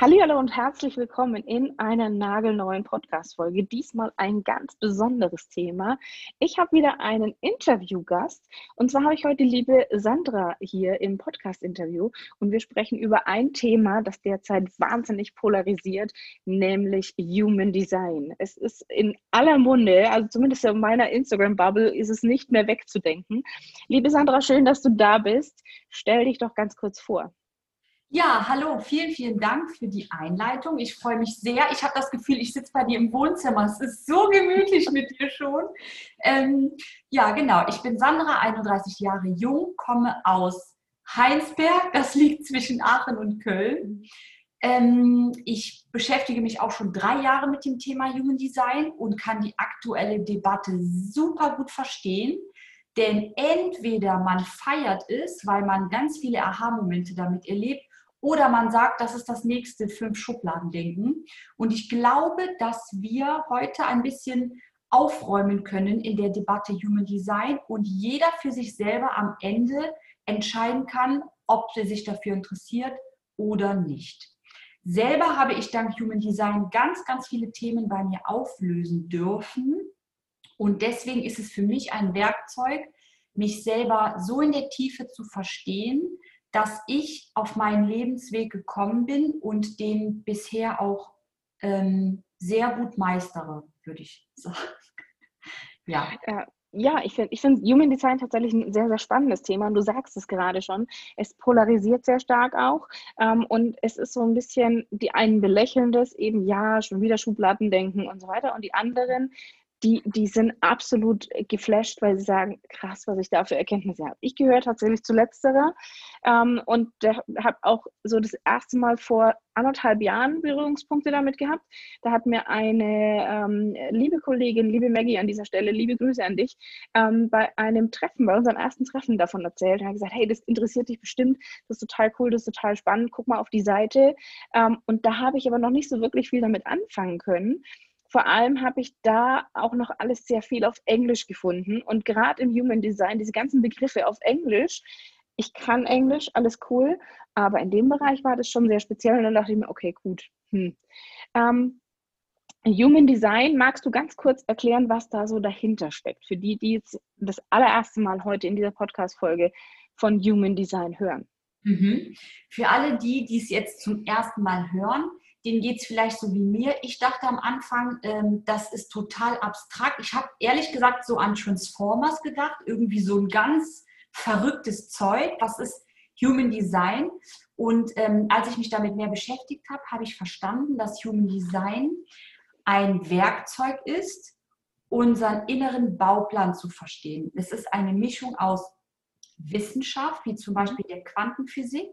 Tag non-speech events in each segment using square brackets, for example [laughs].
Hallo und herzlich willkommen in einer nagelneuen Podcast-Folge. Diesmal ein ganz besonderes Thema. Ich habe wieder einen Interviewgast und zwar habe ich heute liebe Sandra hier im Podcast-Interview und wir sprechen über ein Thema, das derzeit wahnsinnig polarisiert, nämlich Human Design. Es ist in aller Munde, also zumindest in meiner Instagram-Bubble ist es nicht mehr wegzudenken. Liebe Sandra, schön, dass du da bist. Stell dich doch ganz kurz vor. Ja, hallo, vielen, vielen Dank für die Einleitung. Ich freue mich sehr. Ich habe das Gefühl, ich sitze bei dir im Wohnzimmer. Es ist so gemütlich [laughs] mit dir schon. Ähm, ja, genau. Ich bin Sandra, 31 Jahre jung, komme aus Heinsberg. Das liegt zwischen Aachen und Köln. Ähm, ich beschäftige mich auch schon drei Jahre mit dem Thema Human Design und kann die aktuelle Debatte super gut verstehen. Denn entweder man feiert es, weil man ganz viele Aha-Momente damit erlebt, oder man sagt, das ist das nächste Fünf-Schubladen-Denken. Und ich glaube, dass wir heute ein bisschen aufräumen können in der Debatte Human Design und jeder für sich selber am Ende entscheiden kann, ob er sich dafür interessiert oder nicht. Selber habe ich dank Human Design ganz, ganz viele Themen bei mir auflösen dürfen. Und deswegen ist es für mich ein Werkzeug, mich selber so in der Tiefe zu verstehen, dass ich auf meinen Lebensweg gekommen bin und den bisher auch ähm, sehr gut meistere, würde ich sagen. [laughs] ja. ja. Ja, ich finde ich find Human Design tatsächlich ein sehr, sehr spannendes Thema. Und du sagst es gerade schon. Es polarisiert sehr stark auch. Ähm, und es ist so ein bisschen, die einen belächeln das eben, ja, schon wieder Schubladen denken und so weiter. Und die anderen die, die sind absolut geflasht, weil sie sagen, krass, was ich da für Erkenntnisse habe. Ich gehöre tatsächlich zu letzterer ähm, und habe auch so das erste Mal vor anderthalb Jahren Berührungspunkte damit gehabt. Da hat mir eine ähm, liebe Kollegin, liebe Maggie an dieser Stelle, liebe Grüße an dich, ähm, bei einem Treffen, bei unserem ersten Treffen davon erzählt und hat gesagt, hey, das interessiert dich bestimmt, das ist total cool, das ist total spannend, guck mal auf die Seite. Ähm, und da habe ich aber noch nicht so wirklich viel damit anfangen können vor allem habe ich da auch noch alles sehr viel auf Englisch gefunden und gerade im Human Design, diese ganzen Begriffe auf Englisch. Ich kann Englisch, alles cool, aber in dem Bereich war das schon sehr speziell und dann dachte ich mir, okay, gut. Hm. Ähm, Human Design, magst du ganz kurz erklären, was da so dahinter steckt, für die, die jetzt das allererste Mal heute in dieser Podcast-Folge von Human Design hören? Mhm. Für alle die, die es jetzt zum ersten Mal hören, denen geht es vielleicht so wie mir. Ich dachte am Anfang, ähm, das ist total abstrakt. Ich habe ehrlich gesagt so an Transformers gedacht, irgendwie so ein ganz verrücktes Zeug. Was ist Human Design? Und ähm, als ich mich damit mehr beschäftigt habe, habe ich verstanden, dass Human Design ein Werkzeug ist, unseren inneren Bauplan zu verstehen. Es ist eine Mischung aus Wissenschaft, wie zum Beispiel der Quantenphysik,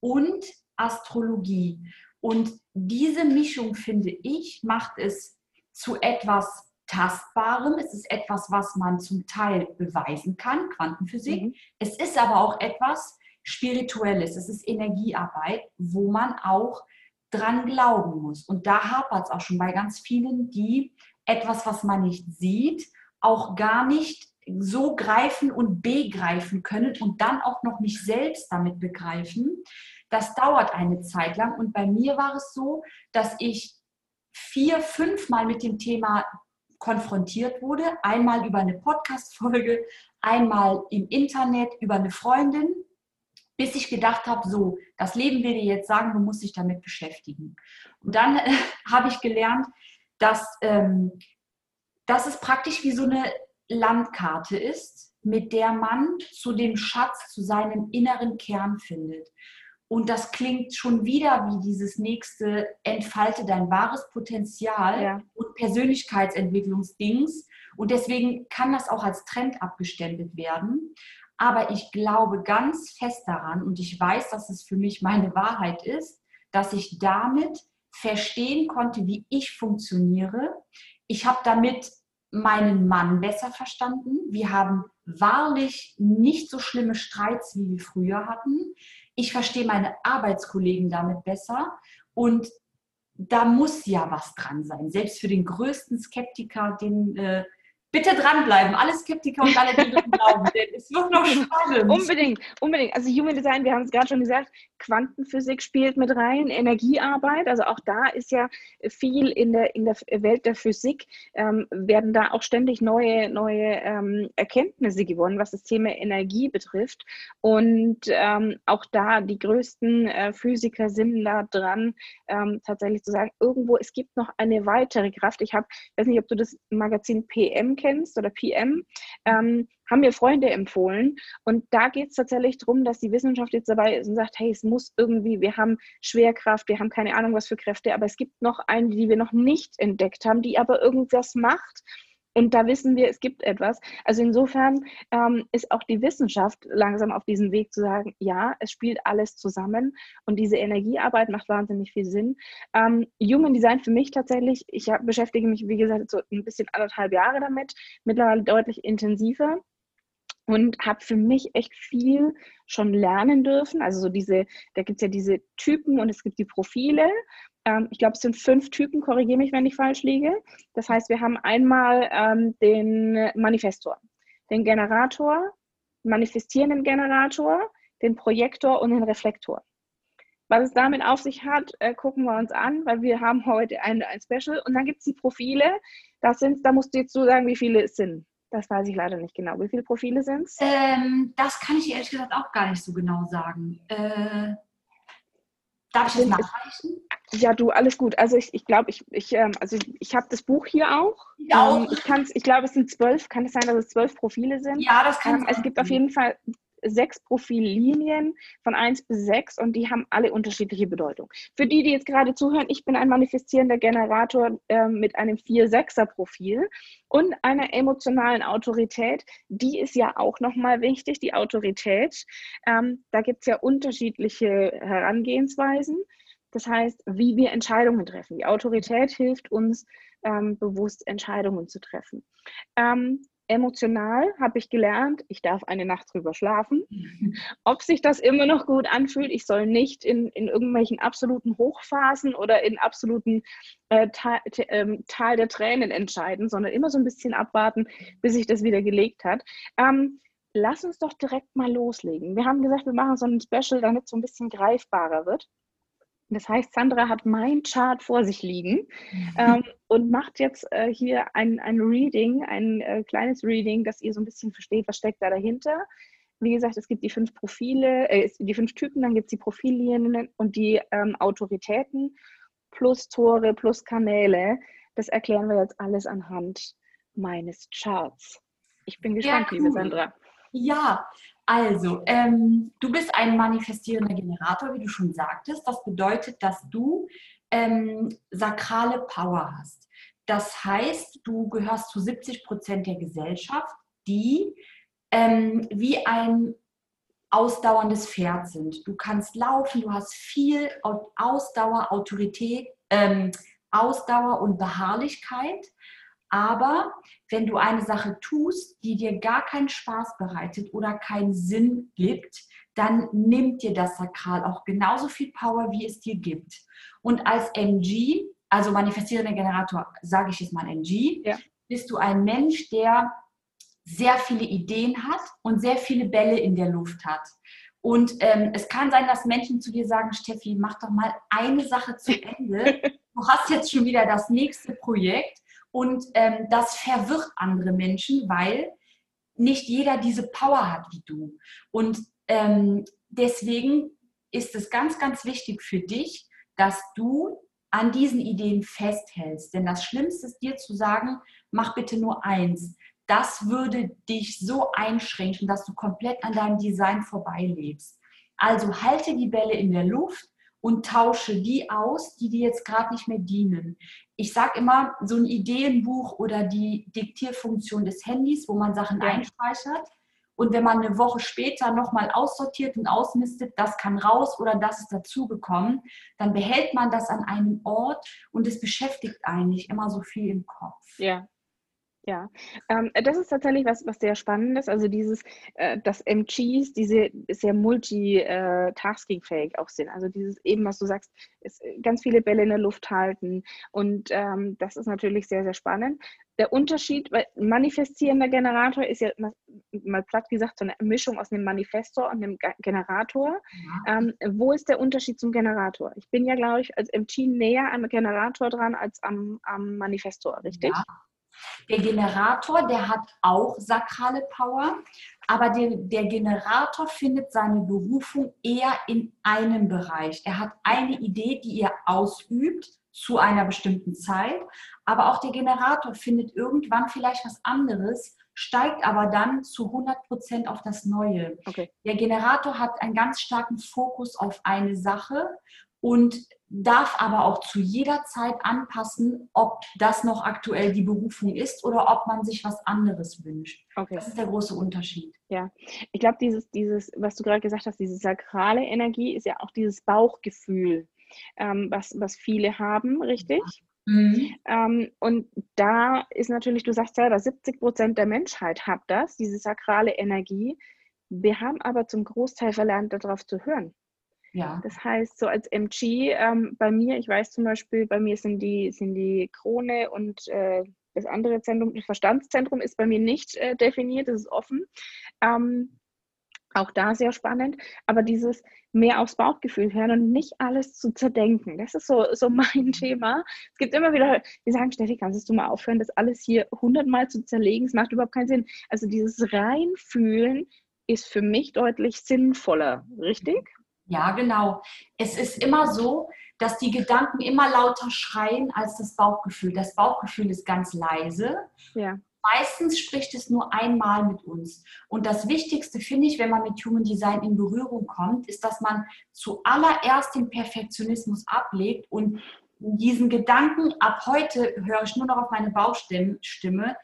und Astrologie. Und diese Mischung, finde ich, macht es zu etwas Tastbarem. Es ist etwas, was man zum Teil beweisen kann, Quantenphysik. Mhm. Es ist aber auch etwas Spirituelles. Es ist Energiearbeit, wo man auch dran glauben muss. Und da hapert es auch schon bei ganz vielen, die etwas, was man nicht sieht, auch gar nicht so greifen und begreifen können und dann auch noch nicht selbst damit begreifen, das dauert eine Zeit lang. Und bei mir war es so, dass ich vier, fünf Mal mit dem Thema konfrontiert wurde. Einmal über eine Podcast-Folge, einmal im Internet über eine Freundin, bis ich gedacht habe, so, das Leben will dir jetzt sagen, du musst dich damit beschäftigen. Und dann äh, [laughs] habe ich gelernt, dass, ähm, dass es praktisch wie so eine Landkarte ist, mit der man zu dem Schatz, zu seinem inneren Kern findet. Und das klingt schon wieder wie dieses nächste Entfalte dein wahres Potenzial ja. und Persönlichkeitsentwicklungsdings. Und deswegen kann das auch als Trend abgestempelt werden. Aber ich glaube ganz fest daran und ich weiß, dass es für mich meine Wahrheit ist, dass ich damit verstehen konnte, wie ich funktioniere. Ich habe damit meinen Mann besser verstanden. Wir haben wahrlich nicht so schlimme Streits, wie wir früher hatten. Ich verstehe meine Arbeitskollegen damit besser und da muss ja was dran sein. Selbst für den größten Skeptiker, den äh, bitte dranbleiben. Alle Skeptiker und alle, die dran glauben, denn es wird noch [laughs] spannend. Unbedingt, unbedingt. Also Human Design, wir haben es gerade schon gesagt, Quantenphysik spielt mit rein, Energiearbeit, also auch da ist ja viel in der, in der Welt der Physik, ähm, werden da auch ständig neue, neue ähm, Erkenntnisse gewonnen, was das Thema Energie betrifft. Und ähm, auch da die größten äh, Physiker sind da dran, ähm, tatsächlich zu sagen, irgendwo, es gibt noch eine weitere Kraft. Ich habe, weiß nicht, ob du das Magazin PM kennst oder PM. Ähm, haben mir Freunde empfohlen. Und da geht es tatsächlich darum, dass die Wissenschaft jetzt dabei ist und sagt, hey, es muss irgendwie, wir haben Schwerkraft, wir haben keine Ahnung, was für Kräfte, aber es gibt noch eine, die wir noch nicht entdeckt haben, die aber irgendwas macht. Und da wissen wir, es gibt etwas. Also insofern ähm, ist auch die Wissenschaft langsam auf diesem Weg zu sagen, ja, es spielt alles zusammen und diese Energiearbeit macht wahnsinnig viel Sinn. Ähm, Human Design für mich tatsächlich, ich hab, beschäftige mich, wie gesagt, so ein bisschen anderthalb Jahre damit, mittlerweile deutlich intensiver und habe für mich echt viel schon lernen dürfen. Also so diese, da gibt es ja diese Typen und es gibt die Profile. Ähm, ich glaube, es sind fünf Typen, korrigiere mich, wenn ich falsch liege. Das heißt, wir haben einmal ähm, den Manifestor, den Generator, manifestierenden Generator, den Projektor und den Reflektor. Was es damit auf sich hat, äh, gucken wir uns an, weil wir haben heute ein, ein Special. Und dann gibt es die Profile. Das sind, da musst du jetzt so sagen, wie viele es sind. Das weiß ich leider nicht genau. Wie viele Profile sind es? Ähm, das kann ich ehrlich gesagt auch gar nicht so genau sagen. Äh, darf ich das nachreichen? Ja, du, alles gut. Also ich, ich glaube, ich, ich, ähm, also ich, ich habe das Buch hier auch. Ich auch. Ähm, ich, ich glaube, es sind zwölf. Kann es sein, dass es zwölf Profile sind? Ja, das kann ähm, Es gibt auf jeden Fall sechs Profillinien von eins bis sechs und die haben alle unterschiedliche Bedeutung. Für die, die jetzt gerade zuhören, ich bin ein manifestierender Generator äh, mit einem 4-6er-Profil und einer emotionalen Autorität. Die ist ja auch nochmal wichtig, die Autorität. Ähm, da gibt es ja unterschiedliche Herangehensweisen. Das heißt, wie wir Entscheidungen treffen. Die Autorität hilft uns, ähm, bewusst Entscheidungen zu treffen. Ähm, Emotional habe ich gelernt, ich darf eine Nacht drüber schlafen. Ob sich das immer noch gut anfühlt, ich soll nicht in, in irgendwelchen absoluten Hochphasen oder in absoluten äh, Tal, äh, Tal der Tränen entscheiden, sondern immer so ein bisschen abwarten, bis sich das wieder gelegt hat. Ähm, lass uns doch direkt mal loslegen. Wir haben gesagt, wir machen so ein Special, damit es so ein bisschen greifbarer wird. Das heißt, Sandra hat mein Chart vor sich liegen mhm. ähm, und macht jetzt äh, hier ein, ein Reading, ein äh, kleines Reading, dass ihr so ein bisschen versteht, was steckt da dahinter. Wie gesagt, es gibt die fünf Profile, äh, die fünf Typen, dann gibt es die Profillinien und die ähm, Autoritäten plus Tore plus Kanäle. Das erklären wir jetzt alles anhand meines Charts. Ich bin gespannt, ja, cool. liebe Sandra. Ja, also, ähm, du bist ein manifestierender Generator, wie du schon sagtest. Das bedeutet, dass du ähm, sakrale Power hast. Das heißt, du gehörst zu 70 Prozent der Gesellschaft, die ähm, wie ein ausdauerndes Pferd sind. Du kannst laufen, du hast viel Ausdauer, Autorität, ähm, Ausdauer und Beharrlichkeit. Aber wenn du eine Sache tust, die dir gar keinen Spaß bereitet oder keinen Sinn gibt, dann nimmt dir das Sakral auch genauso viel Power, wie es dir gibt. Und als MG, also manifestierender Generator, sage ich jetzt mal MG, ja. bist du ein Mensch, der sehr viele Ideen hat und sehr viele Bälle in der Luft hat. Und ähm, es kann sein, dass Menschen zu dir sagen, Steffi, mach doch mal eine Sache zu Ende. [laughs] Du hast jetzt schon wieder das nächste Projekt. Und ähm, das verwirrt andere Menschen, weil nicht jeder diese Power hat wie du. Und ähm, deswegen ist es ganz, ganz wichtig für dich, dass du an diesen Ideen festhältst. Denn das Schlimmste ist dir zu sagen, mach bitte nur eins. Das würde dich so einschränken, dass du komplett an deinem Design vorbeilebst. Also halte die Bälle in der Luft und tausche die aus, die dir jetzt gerade nicht mehr dienen. Ich sage immer, so ein Ideenbuch oder die Diktierfunktion des Handys, wo man Sachen ja. einspeichert. Und wenn man eine Woche später nochmal aussortiert und ausmistet, das kann raus oder das ist dazugekommen, dann behält man das an einem Ort und es beschäftigt eigentlich immer so viel im Kopf. Ja. Ja, ähm, das ist tatsächlich was, was sehr Spannendes. Also dieses, äh, dass MGs diese sehr multitasking-fähig auch sind. Also dieses eben, was du sagst, ist äh, ganz viele Bälle in der Luft halten. Und ähm, das ist natürlich sehr, sehr spannend. Der Unterschied, weil manifestierender Generator ist ja mal platt gesagt so eine Mischung aus einem Manifestor und einem Generator. Ja. Ähm, wo ist der Unterschied zum Generator? Ich bin ja, glaube ich, als MG näher am Generator dran als am, am Manifestor, richtig? Ja. Der Generator, der hat auch sakrale Power, aber der, der, Generator findet seine Berufung eher in einem Bereich. Er hat eine Idee, die er ausübt zu einer bestimmten Zeit, aber auch der Generator findet irgendwann vielleicht was anderes, steigt aber dann zu 100 Prozent auf das Neue. Okay. Der Generator hat einen ganz starken Fokus auf eine Sache und darf aber auch zu jeder Zeit anpassen, ob das noch aktuell die Berufung ist oder ob man sich was anderes wünscht. Okay. Das ist der große Unterschied. Ja, ich glaube, dieses, dieses, was du gerade gesagt hast, diese sakrale Energie ist ja auch dieses Bauchgefühl, ähm, was, was viele haben, richtig? Mhm. Ähm, und da ist natürlich, du sagst selber, 70 Prozent der Menschheit hat das, diese sakrale Energie. Wir haben aber zum Großteil verlernt, darauf zu hören. Ja. Das heißt, so als MG, ähm, bei mir, ich weiß zum Beispiel, bei mir sind die, sind die Krone und äh, das andere Zentrum, das Verstandszentrum ist bei mir nicht äh, definiert, das ist offen. Ähm, auch da sehr spannend, aber dieses mehr aufs Bauchgefühl hören und nicht alles zu zerdenken. Das ist so, so [laughs] mein Thema. Es gibt immer wieder, die sagen, Steffi, kannst du mal aufhören, das alles hier hundertmal zu zerlegen? Es macht überhaupt keinen Sinn. Also dieses Reinfühlen ist für mich deutlich sinnvoller, richtig? Ja, genau. Es ist immer so, dass die Gedanken immer lauter schreien als das Bauchgefühl. Das Bauchgefühl ist ganz leise. Ja. Meistens spricht es nur einmal mit uns. Und das Wichtigste finde ich, wenn man mit Human Design in Berührung kommt, ist, dass man zuallererst den Perfektionismus ablegt und diesen Gedanken, ab heute höre ich nur noch auf meine Bauchstimme,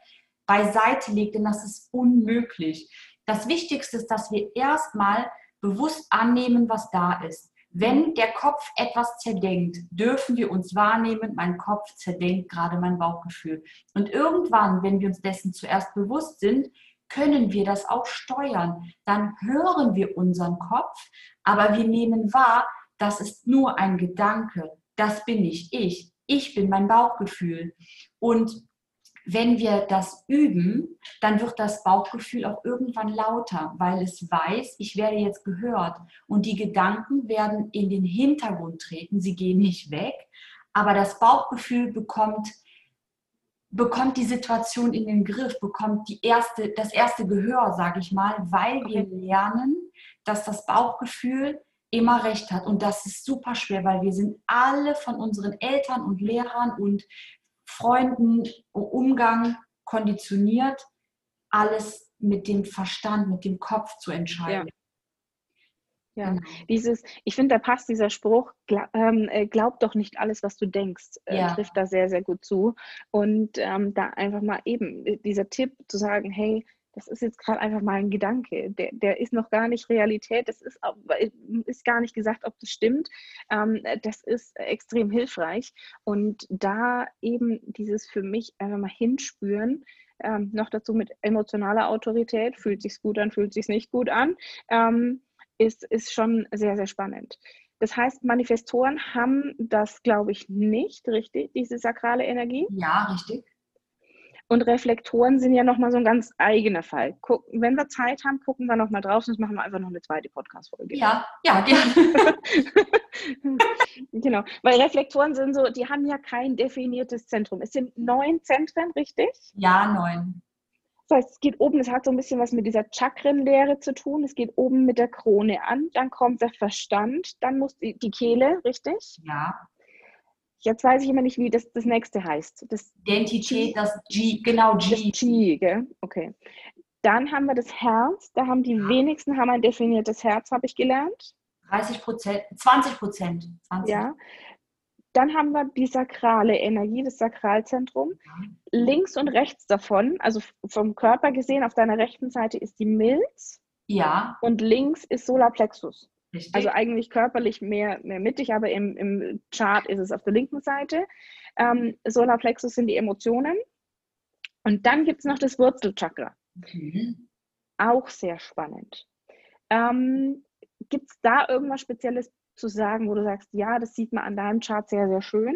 beiseite legt, denn das ist unmöglich. Das Wichtigste ist, dass wir erstmal bewusst annehmen, was da ist. Wenn der Kopf etwas zerdenkt, dürfen wir uns wahrnehmen, mein Kopf zerdenkt gerade mein Bauchgefühl. Und irgendwann, wenn wir uns dessen zuerst bewusst sind, können wir das auch steuern. Dann hören wir unseren Kopf, aber wir nehmen wahr, das ist nur ein Gedanke. Das bin nicht ich. Ich bin mein Bauchgefühl. Und wenn wir das üben, dann wird das Bauchgefühl auch irgendwann lauter, weil es weiß, ich werde jetzt gehört. Und die Gedanken werden in den Hintergrund treten, sie gehen nicht weg, aber das Bauchgefühl bekommt, bekommt die Situation in den Griff, bekommt die erste, das erste Gehör, sage ich mal, weil wir lernen, dass das Bauchgefühl immer recht hat. Und das ist super schwer, weil wir sind alle von unseren Eltern und Lehrern und Freunden, Umgang konditioniert, alles mit dem Verstand, mit dem Kopf zu entscheiden. Ja. Ja, genau. dieses, ich finde, da passt dieser Spruch, glaub, ähm, äh, glaub doch nicht alles, was du denkst, äh, ja. trifft da sehr, sehr gut zu. Und ähm, da einfach mal eben äh, dieser Tipp zu sagen, hey, das ist jetzt gerade einfach mal ein Gedanke, der, der ist noch gar nicht Realität, das ist, ist gar nicht gesagt, ob das stimmt. Ähm, das ist extrem hilfreich. Und da eben dieses für mich einfach mal hinspüren, ähm, noch dazu mit emotionaler Autorität, fühlt sich gut an, fühlt sich nicht gut an, ähm, ist, ist schon sehr, sehr spannend. Das heißt, Manifestoren haben das, glaube ich, nicht, richtig, diese sakrale Energie? Ja, richtig. Und Reflektoren sind ja nochmal so ein ganz eigener Fall. Guck, wenn wir Zeit haben, gucken wir nochmal drauf, sonst machen wir einfach noch eine zweite Podcast-Folge. Ja, ja, gerne. [laughs] [laughs] genau, weil Reflektoren sind so, die haben ja kein definiertes Zentrum. Es sind neun Zentren, richtig? Ja, neun. Das heißt, es geht oben, es hat so ein bisschen was mit dieser Chakrenlehre zu tun. Es geht oben mit der Krone an, dann kommt der Verstand, dann muss die, die Kehle, richtig? Ja. Jetzt weiß ich immer nicht, wie das, das nächste heißt. Das Identität, das G, genau G. Das G, gell? Okay. Dann haben wir das Herz. Da haben die ja. wenigsten haben ein definiertes Herz, habe ich gelernt. 30 Prozent, 20 Prozent. Ja. Dann haben wir die sakrale Energie, das Sakralzentrum. Ja. Links und rechts davon, also vom Körper gesehen, auf deiner rechten Seite ist die Milz. Ja. Und links ist Solarplexus. Richtig. Also eigentlich körperlich mehr, mehr mittig, aber im, im Chart ist es auf der linken Seite. Ähm, Solarplexus sind die Emotionen. Und dann gibt es noch das Wurzelchakra. Mhm. Auch sehr spannend. Ähm, gibt es da irgendwas Spezielles zu sagen, wo du sagst, ja, das sieht man an deinem Chart sehr, sehr schön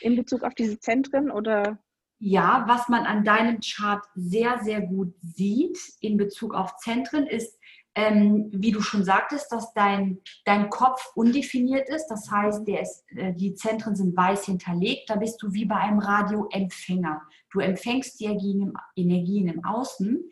in Bezug auf diese Zentren oder? Ja, was man an deinem Chart sehr, sehr gut sieht in Bezug auf Zentren ist, ähm, wie du schon sagtest, dass dein, dein Kopf undefiniert ist. Das heißt, der ist, äh, die Zentren sind weiß hinterlegt. Da bist du wie bei einem Radioempfänger. Du empfängst die Energien im, Energien im Außen.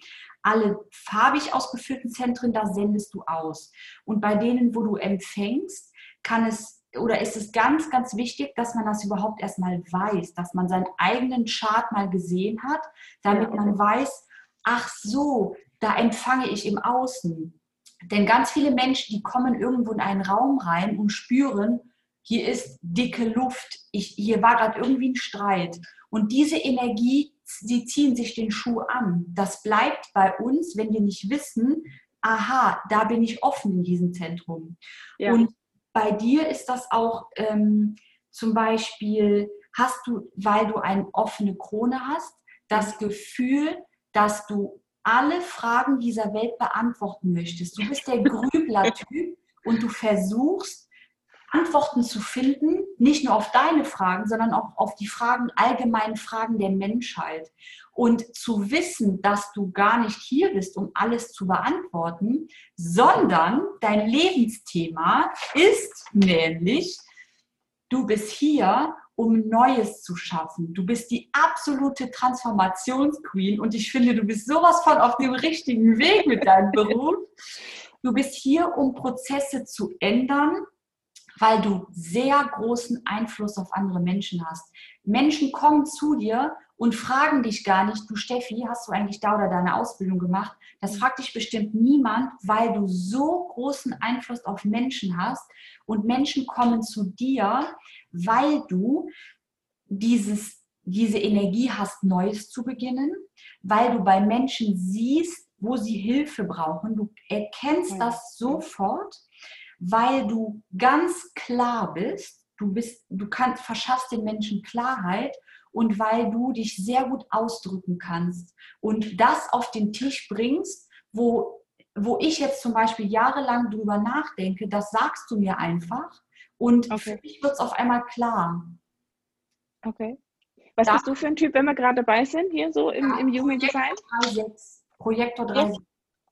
Alle farbig ausgeführten Zentren, da sendest du aus. Und bei denen, wo du empfängst, kann es oder ist es ganz, ganz wichtig, dass man das überhaupt erstmal weiß, dass man seinen eigenen Chart mal gesehen hat, damit ja, man weiß, ach so, da empfange ich im Außen. Denn ganz viele Menschen, die kommen irgendwo in einen Raum rein und spüren, hier ist dicke Luft, ich, hier war gerade irgendwie ein Streit. Und diese Energie, die ziehen sich den Schuh an. Das bleibt bei uns, wenn wir nicht wissen, aha, da bin ich offen in diesem Zentrum. Ja. Und bei dir ist das auch ähm, zum Beispiel, hast du, weil du eine offene Krone hast, das Gefühl, dass du alle Fragen dieser Welt beantworten möchtest. Du bist der [laughs] Grübler-Typ und du versuchst, Antworten zu finden, nicht nur auf deine Fragen, sondern auch auf die Fragen, allgemeinen Fragen der Menschheit. Und zu wissen, dass du gar nicht hier bist, um alles zu beantworten, sondern dein Lebensthema ist nämlich, du bist hier, um Neues zu schaffen. Du bist die absolute Transformationsqueen und ich finde, du bist sowas von auf dem richtigen Weg mit deinem Beruf. Du bist hier, um Prozesse zu ändern, weil du sehr großen Einfluss auf andere Menschen hast. Menschen kommen zu dir und fragen dich gar nicht, du Steffi, hast du eigentlich da oder deine Ausbildung gemacht? Das fragt dich bestimmt niemand, weil du so großen Einfluss auf Menschen hast und Menschen kommen zu dir, weil du dieses, diese Energie hast, Neues zu beginnen, weil du bei Menschen siehst, wo sie Hilfe brauchen. Du erkennst das sofort weil du ganz klar bist, du bist, du kannst, verschaffst den Menschen Klarheit und weil du dich sehr gut ausdrücken kannst und das auf den Tisch bringst, wo, wo ich jetzt zum Beispiel jahrelang drüber nachdenke, das sagst du mir einfach und okay. für mich wird es auf einmal klar. Okay. Was da, bist du für ein Typ, wenn wir gerade dabei sind, hier so im, im Human Design? Projektor 3.6.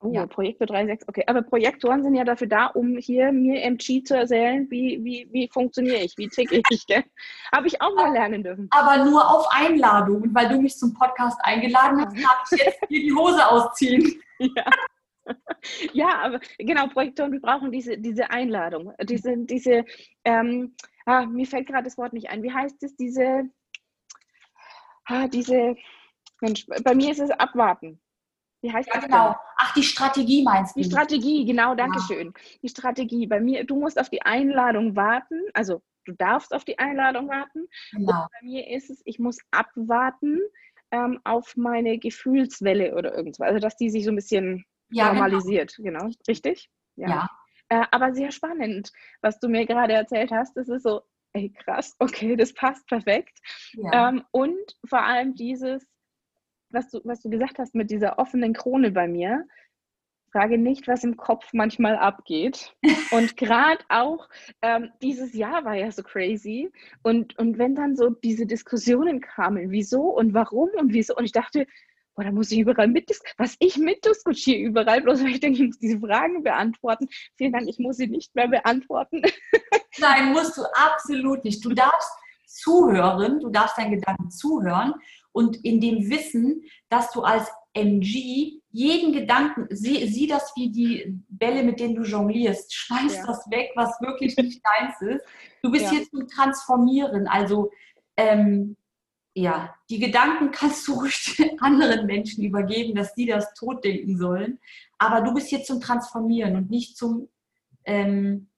Oh, ja. Projektor 3.6, okay. Aber Projektoren sind ja dafür da, um hier mir MG zu erzählen, wie, wie, wie funktioniere ich, wie ticke ich, gell? [laughs] Habe ich auch mal lernen dürfen. Aber nur auf Einladung. Und weil du mich zum Podcast eingeladen hast, darf ich jetzt [laughs] hier die Hose ausziehen. Ja. Ja, aber genau, Projektoren, wir brauchen diese, diese Einladung. Diese, diese ähm, ah, mir fällt gerade das Wort nicht ein. Wie heißt es, diese, ah, diese, Mensch, bei mir ist es abwarten. Wie heißt ja, das genau. Denn? Ach, die Strategie meinst du? Die Strategie, genau, danke ja. schön. Die Strategie. Bei mir, du musst auf die Einladung warten, also du darfst auf die Einladung warten. Genau. Bei mir ist es, ich muss abwarten ähm, auf meine Gefühlswelle oder irgendwas. Also, dass die sich so ein bisschen ja, genau. normalisiert. Genau. genau. Richtig? Ja. ja. Äh, aber sehr spannend, was du mir gerade erzählt hast. Das ist so, ey, krass, okay, das passt perfekt. Ja. Ähm, und vor allem dieses, was du, was du gesagt hast mit dieser offenen Krone bei mir, frage nicht, was im Kopf manchmal abgeht. [laughs] Und gerade auch ähm, dieses Jahr war ja so crazy. Und, und wenn dann so diese Diskussionen kamen, wieso und warum und wieso, und ich dachte, boah, da muss ich überall mit, was ich mitdiskutiere überall, bloß weil ich denke, ich muss diese Fragen beantworten. Vielen Dank, ich muss sie nicht mehr beantworten. [laughs] Nein, musst du absolut nicht. Du darfst zuhören, du darfst deinen Gedanken zuhören und in dem Wissen, dass du als MG jeden Gedanken, sieh, sieh das wie die Bälle, mit denen du jonglierst, schmeiß ja. das weg, was wirklich nicht [laughs] deins ist. Du bist ja. hier zum Transformieren, also ähm, ja, die Gedanken kannst du ruhig [laughs] anderen Menschen übergeben, dass die das tot denken sollen, aber du bist hier zum Transformieren und nicht zum ähm,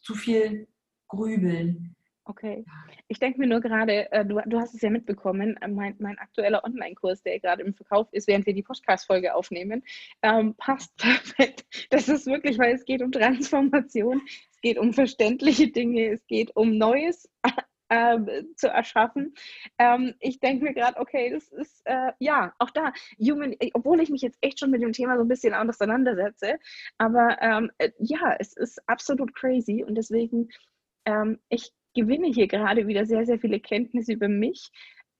zu viel Grübeln. Okay. Ich denke mir nur gerade, äh, du, du hast es ja mitbekommen, äh, mein, mein aktueller Online-Kurs, der gerade im Verkauf ist, während wir die Podcast-Folge aufnehmen, ähm, passt [laughs] perfekt. Das ist wirklich, weil es geht um Transformation, es geht um verständliche Dinge, es geht um Neues [laughs] ähm, zu erschaffen. Ähm, ich denke mir gerade, okay, das ist, äh, ja, auch da, Human, äh, obwohl ich mich jetzt echt schon mit dem Thema so ein bisschen auseinandersetze, aber ähm, äh, ja, es ist absolut crazy und deswegen, ähm, ich gewinne hier gerade wieder sehr, sehr viele Kenntnisse über mich,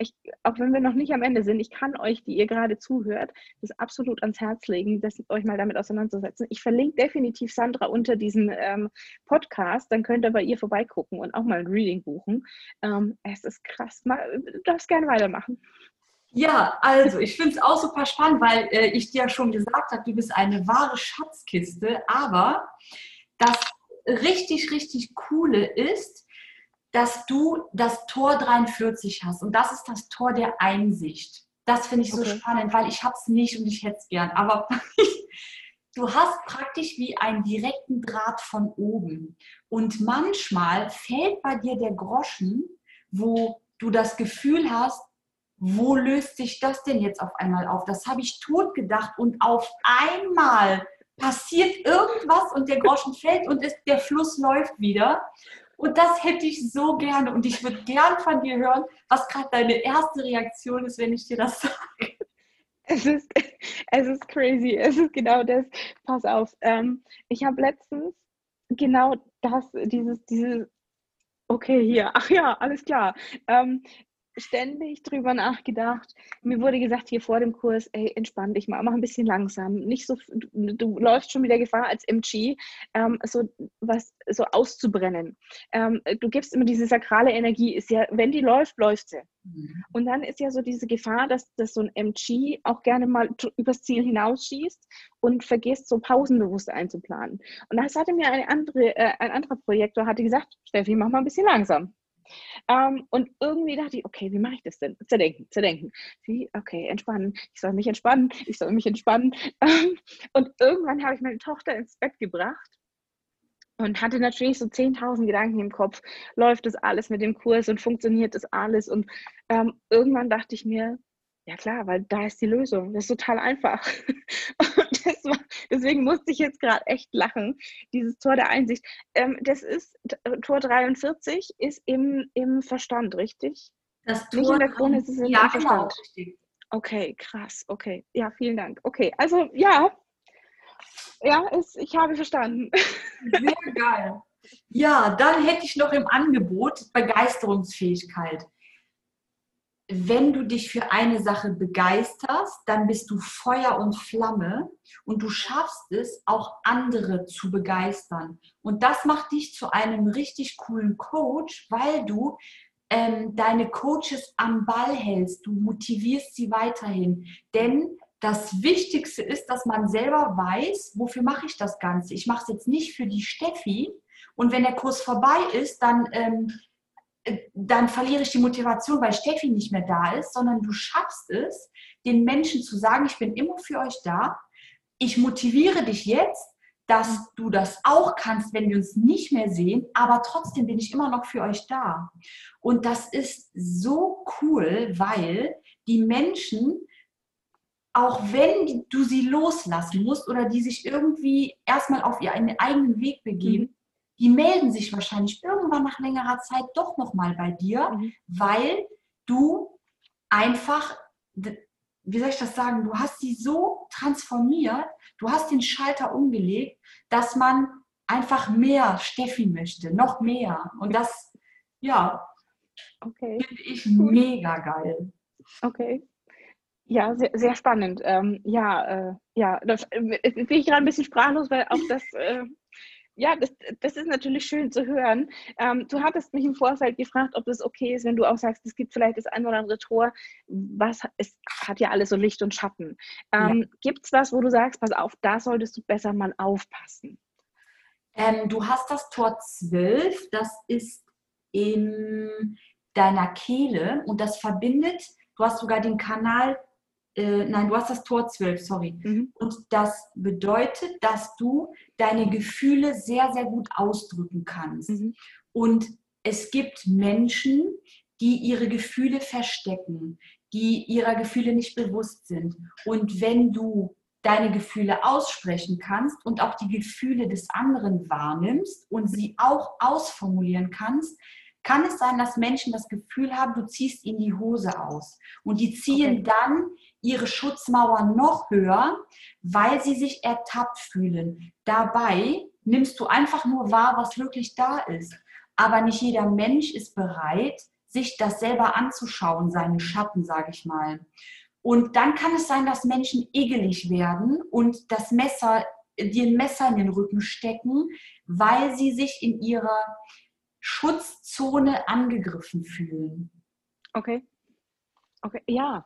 ich, auch wenn wir noch nicht am Ende sind, ich kann euch, die ihr gerade zuhört, das absolut ans Herz legen, das, euch mal damit auseinanderzusetzen. Ich verlinke definitiv Sandra unter diesem ähm, Podcast, dann könnt ihr bei ihr vorbeigucken und auch mal ein Reading buchen. Ähm, es ist krass. Mal, du darfst gerne weitermachen. Ja, also ich finde es auch super spannend, weil äh, ich dir ja schon gesagt habe, du bist eine wahre Schatzkiste, aber das richtig, richtig coole ist, dass du das Tor 43 hast und das ist das Tor der Einsicht. Das finde ich so okay. spannend, weil ich habe es nicht und ich hätte es gern. Aber [laughs] du hast praktisch wie einen direkten Draht von oben. Und manchmal fällt bei dir der Groschen, wo du das Gefühl hast, wo löst sich das denn jetzt auf einmal auf? Das habe ich tot gedacht und auf einmal passiert irgendwas und der Groschen fällt und es, der Fluss läuft wieder. Und das hätte ich so gerne. Und ich würde gern von dir hören, was gerade deine erste Reaktion ist, wenn ich dir das sage. Es ist, es ist crazy. Es ist genau das. Pass auf. Ähm, ich habe letztens genau das, dieses, dieses, okay, hier, ach ja, alles klar. Ähm, ständig drüber nachgedacht. Mir wurde gesagt hier vor dem Kurs, ey, entspann dich mal, mach ein bisschen langsam. Nicht so, du, du läufst schon wieder Gefahr als MG, ähm, so was so auszubrennen. Ähm, du gibst immer diese sakrale Energie, ist ja, wenn die läuft, läuft sie. Mhm. Und dann ist ja so diese Gefahr, dass, dass so ein MG auch gerne mal übers Ziel hinausschießt und vergisst, so pausenbewusst einzuplanen. Und das hatte mir eine andere, äh, ein anderer Projektor hatte gesagt, Steffi, mach mal ein bisschen langsam. Ähm, und irgendwie dachte ich, okay, wie mache ich das denn? Zerdenken, zerdenken. Wie, okay, entspannen. Ich soll mich entspannen. Ich soll mich entspannen. Ähm, und irgendwann habe ich meine Tochter ins Bett gebracht und hatte natürlich so 10.000 Gedanken im Kopf. Läuft das alles mit dem Kurs und funktioniert das alles? Und ähm, irgendwann dachte ich mir, ja klar, weil da ist die Lösung. Das ist total einfach. [laughs] War, deswegen musste ich jetzt gerade echt lachen. Dieses Tor der Einsicht. Ähm, das ist Tor 43 ist im, im Verstand, richtig? Das Tor Nicht in der Krone, es ist im, ja, genau, Verstand. Genau, richtig. Okay, krass. Okay, ja, vielen Dank. Okay, also ja, ja, es, ich habe verstanden. [laughs] Sehr geil. Ja, dann hätte ich noch im Angebot Begeisterungsfähigkeit wenn du dich für eine Sache begeisterst, dann bist du Feuer und Flamme und du schaffst es, auch andere zu begeistern. Und das macht dich zu einem richtig coolen Coach, weil du ähm, deine Coaches am Ball hältst. Du motivierst sie weiterhin. Denn das Wichtigste ist, dass man selber weiß, wofür mache ich das Ganze. Ich mache es jetzt nicht für die Steffi. Und wenn der Kurs vorbei ist, dann ähm, dann verliere ich die Motivation, weil Steffi nicht mehr da ist, sondern du schaffst es, den Menschen zu sagen, ich bin immer für euch da. Ich motiviere dich jetzt, dass du das auch kannst, wenn wir uns nicht mehr sehen, aber trotzdem bin ich immer noch für euch da. Und das ist so cool, weil die Menschen, auch wenn du sie loslassen musst oder die sich irgendwie erstmal auf ihren eigenen Weg begeben, mhm die melden sich wahrscheinlich irgendwann nach längerer Zeit doch nochmal bei dir, mhm. weil du einfach, wie soll ich das sagen, du hast sie so transformiert, du hast den Schalter umgelegt, dass man einfach mehr Steffi möchte, noch mehr. Und das, ja, okay. finde ich mega geil. Okay. Ja, sehr, sehr spannend. Ähm, ja, äh, ja, das äh, bin ich gerade ein bisschen sprachlos, weil auch das äh, ja, das, das ist natürlich schön zu hören. Ähm, du hattest mich im Vorfeld gefragt, ob es okay ist, wenn du auch sagst, es gibt vielleicht das ein oder andere Tor, was es hat ja alles so Licht und Schatten. Ähm, ja. Gibt es was, wo du sagst, pass auf, da solltest du besser mal aufpassen? Ähm, du hast das Tor 12, das ist in deiner Kehle und das verbindet, du hast sogar den Kanal äh, nein, du hast das Tor 12, sorry. Mhm. Und das bedeutet, dass du deine Gefühle sehr, sehr gut ausdrücken kannst. Mhm. Und es gibt Menschen, die ihre Gefühle verstecken, die ihrer Gefühle nicht bewusst sind. Und wenn du deine Gefühle aussprechen kannst und auch die Gefühle des anderen wahrnimmst und sie auch ausformulieren kannst, kann es sein, dass Menschen das Gefühl haben, du ziehst ihnen die Hose aus. Und die ziehen okay. dann ihre Schutzmauer noch höher, weil sie sich ertappt fühlen. Dabei nimmst du einfach nur wahr, was wirklich da ist. Aber nicht jeder Mensch ist bereit, sich das selber anzuschauen, seinen Schatten, sage ich mal. Und dann kann es sein, dass Menschen egelig werden und das Messer, dir ein Messer in den Rücken stecken, weil sie sich in ihrer Schutzzone angegriffen fühlen. Okay. Okay, ja.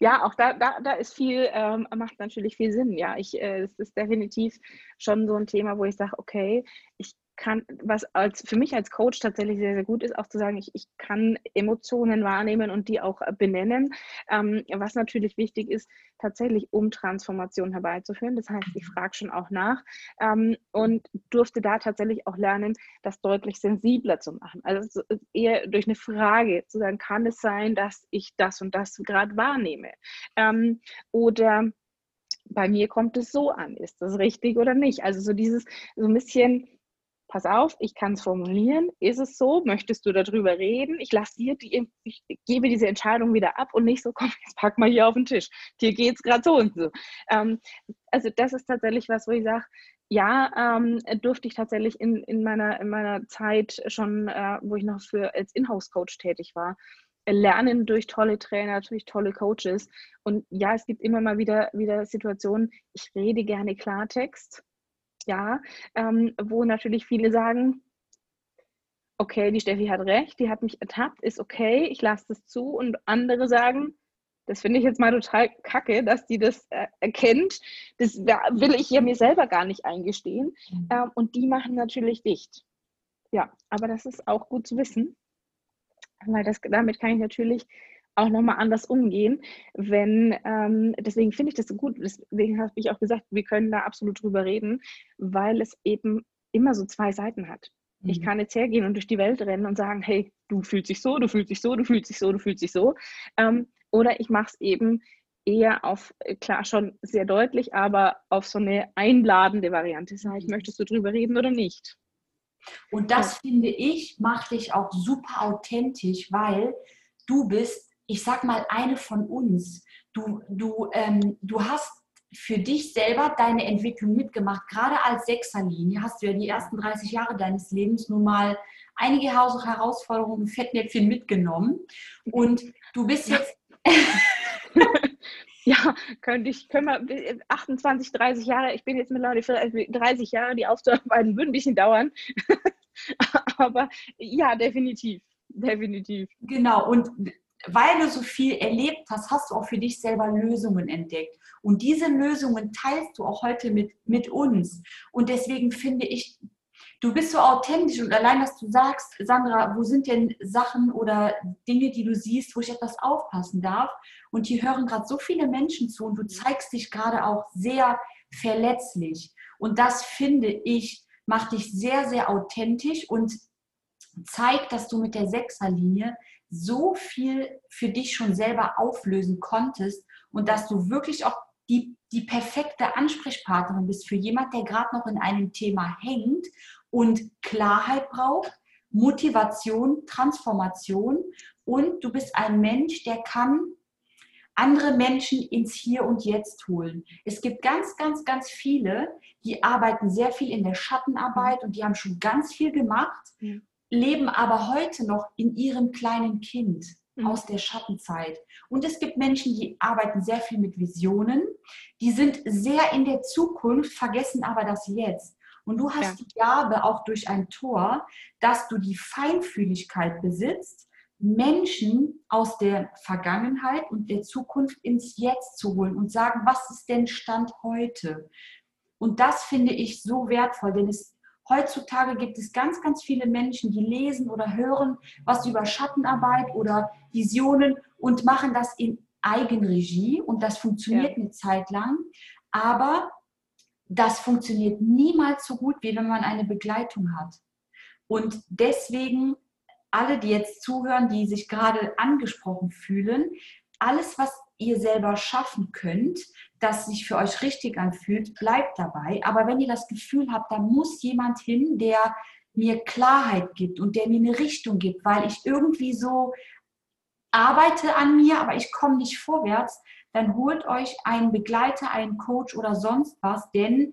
Ja, auch da, da, da ist viel, ähm, macht natürlich viel Sinn. Ja, ich, äh, es ist definitiv schon so ein Thema, wo ich sage, okay, ich kann, was als für mich als Coach tatsächlich sehr, sehr gut ist, auch zu sagen, ich, ich kann Emotionen wahrnehmen und die auch äh, benennen. Ähm, was natürlich wichtig ist, tatsächlich um Transformation herbeizuführen. Das heißt, ich frage schon auch nach ähm, und durfte da tatsächlich auch lernen, das deutlich sensibler zu machen. Also eher durch eine Frage zu sagen, kann es sein, dass ich das und das gerade wahrnehme? Ähm, oder bei mir kommt es so an, ist das richtig oder nicht? Also so dieses, so ein bisschen pass auf, ich kann es formulieren, ist es so, möchtest du darüber reden? Ich lasse dir die, ich gebe diese Entscheidung wieder ab und nicht so, [laughs] komm, jetzt pack mal hier auf den Tisch. Dir geht es gerade so und so. Ähm, also das ist tatsächlich was, wo ich sage, ja, ähm, durfte ich tatsächlich in, in, meiner, in meiner Zeit schon, äh, wo ich noch für als Inhouse-Coach tätig war, lernen durch tolle Trainer, durch tolle Coaches. Und ja, es gibt immer mal wieder, wieder Situationen, ich rede gerne Klartext ja, ähm, wo natürlich viele sagen, okay, die Steffi hat recht, die hat mich ertappt, ist okay, ich lasse das zu. Und andere sagen, das finde ich jetzt mal total kacke, dass die das äh, erkennt. Das will ich ja mir selber gar nicht eingestehen. Mhm. Ähm, und die machen natürlich dicht. Ja, aber das ist auch gut zu wissen, weil das, damit kann ich natürlich auch nochmal anders umgehen, wenn, ähm, deswegen finde ich das so gut, deswegen habe ich auch gesagt, wir können da absolut drüber reden, weil es eben immer so zwei Seiten hat. Mhm. Ich kann jetzt hergehen und durch die Welt rennen und sagen, hey, du fühlst dich so, du fühlst dich so, du fühlst dich so, du fühlst dich so. Ähm, oder ich mache es eben eher auf, äh, klar schon sehr deutlich, aber auf so eine einladende Variante. Sag ich, mhm. möchtest du drüber reden oder nicht? Und das ja. finde ich, macht dich auch super authentisch, weil du bist ich sag mal, eine von uns. Du, du, ähm, du hast für dich selber deine Entwicklung mitgemacht. Gerade als Sechserlinie hast du ja die ersten 30 Jahre deines Lebens nun mal einige Herausforderungen, Fettnäpfchen mitgenommen. Und du bist jetzt. [laughs] ja, könnte ich, können wir 28, 30 Jahre, ich bin jetzt mittlerweile 30 Jahre, die aufzuarbeiten, würden ein bisschen dauern. [laughs] Aber ja, definitiv. Definitiv. Genau, und weil du so viel erlebt hast, hast du auch für dich selber Lösungen entdeckt. Und diese Lösungen teilst du auch heute mit, mit uns. Und deswegen finde ich, du bist so authentisch und allein, dass du sagst, Sandra, wo sind denn Sachen oder Dinge, die du siehst, wo ich etwas aufpassen darf? Und hier hören gerade so viele Menschen zu und du zeigst dich gerade auch sehr verletzlich. Und das finde ich, macht dich sehr, sehr authentisch und zeigt, dass du mit der Sechserlinie so viel für dich schon selber auflösen konntest und dass du wirklich auch die, die perfekte Ansprechpartnerin bist für jemand, der gerade noch in einem Thema hängt und Klarheit braucht, Motivation, Transformation und du bist ein Mensch, der kann andere Menschen ins Hier und Jetzt holen. Es gibt ganz, ganz, ganz viele, die arbeiten sehr viel in der Schattenarbeit und die haben schon ganz viel gemacht leben aber heute noch in ihrem kleinen Kind mhm. aus der Schattenzeit. Und es gibt Menschen, die arbeiten sehr viel mit Visionen, die sind sehr in der Zukunft, vergessen aber das Jetzt. Und du hast ja. die Gabe auch durch ein Tor, dass du die Feinfühligkeit besitzt, Menschen aus der Vergangenheit und der Zukunft ins Jetzt zu holen und sagen, was ist denn Stand heute? Und das finde ich so wertvoll, denn es Heutzutage gibt es ganz, ganz viele Menschen, die lesen oder hören was über Schattenarbeit oder Visionen und machen das in Eigenregie und das funktioniert ja. eine Zeit lang. Aber das funktioniert niemals so gut, wie wenn man eine Begleitung hat. Und deswegen alle, die jetzt zuhören, die sich gerade angesprochen fühlen, alles, was ihr selber schaffen könnt, das sich für euch richtig anfühlt, bleibt dabei. Aber wenn ihr das Gefühl habt, da muss jemand hin, der mir Klarheit gibt und der mir eine Richtung gibt, weil ich irgendwie so arbeite an mir, aber ich komme nicht vorwärts, dann holt euch einen Begleiter, einen Coach oder sonst was, denn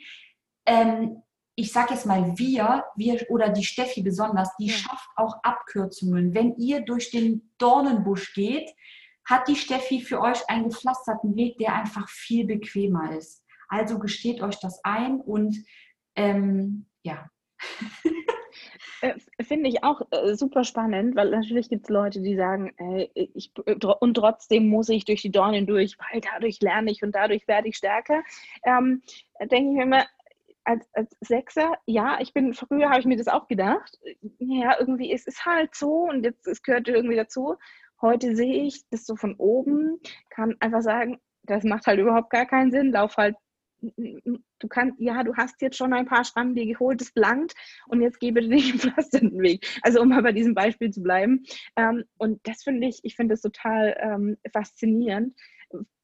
ähm, ich sage jetzt mal wir, wir oder die Steffi besonders, die ja. schafft auch Abkürzungen. Wenn ihr durch den Dornenbusch geht, hat die Steffi für euch einen gepflasterten Weg, der einfach viel bequemer ist. Also gesteht euch das ein und ähm, ja. [laughs] Äh, finde ich auch äh, super spannend, weil natürlich gibt es Leute, die sagen, äh, ich, und trotzdem muss ich durch die Dornen durch, weil dadurch lerne ich und dadurch werde ich stärker. Ähm, denke ich mir immer, als, als Sechser, ja, ich bin, früher habe ich mir das auch gedacht. Ja, irgendwie ist es halt so und jetzt es gehört irgendwie dazu. Heute sehe ich das so von oben, kann einfach sagen, das macht halt überhaupt gar keinen Sinn, lauf halt du kannst, ja, du hast jetzt schon ein paar Schrammen dir geholt, es langt und jetzt gebe dir den [laughs] pflasternden Weg. Also um mal bei diesem Beispiel zu bleiben. Ähm, und das finde ich, ich finde es total ähm, faszinierend,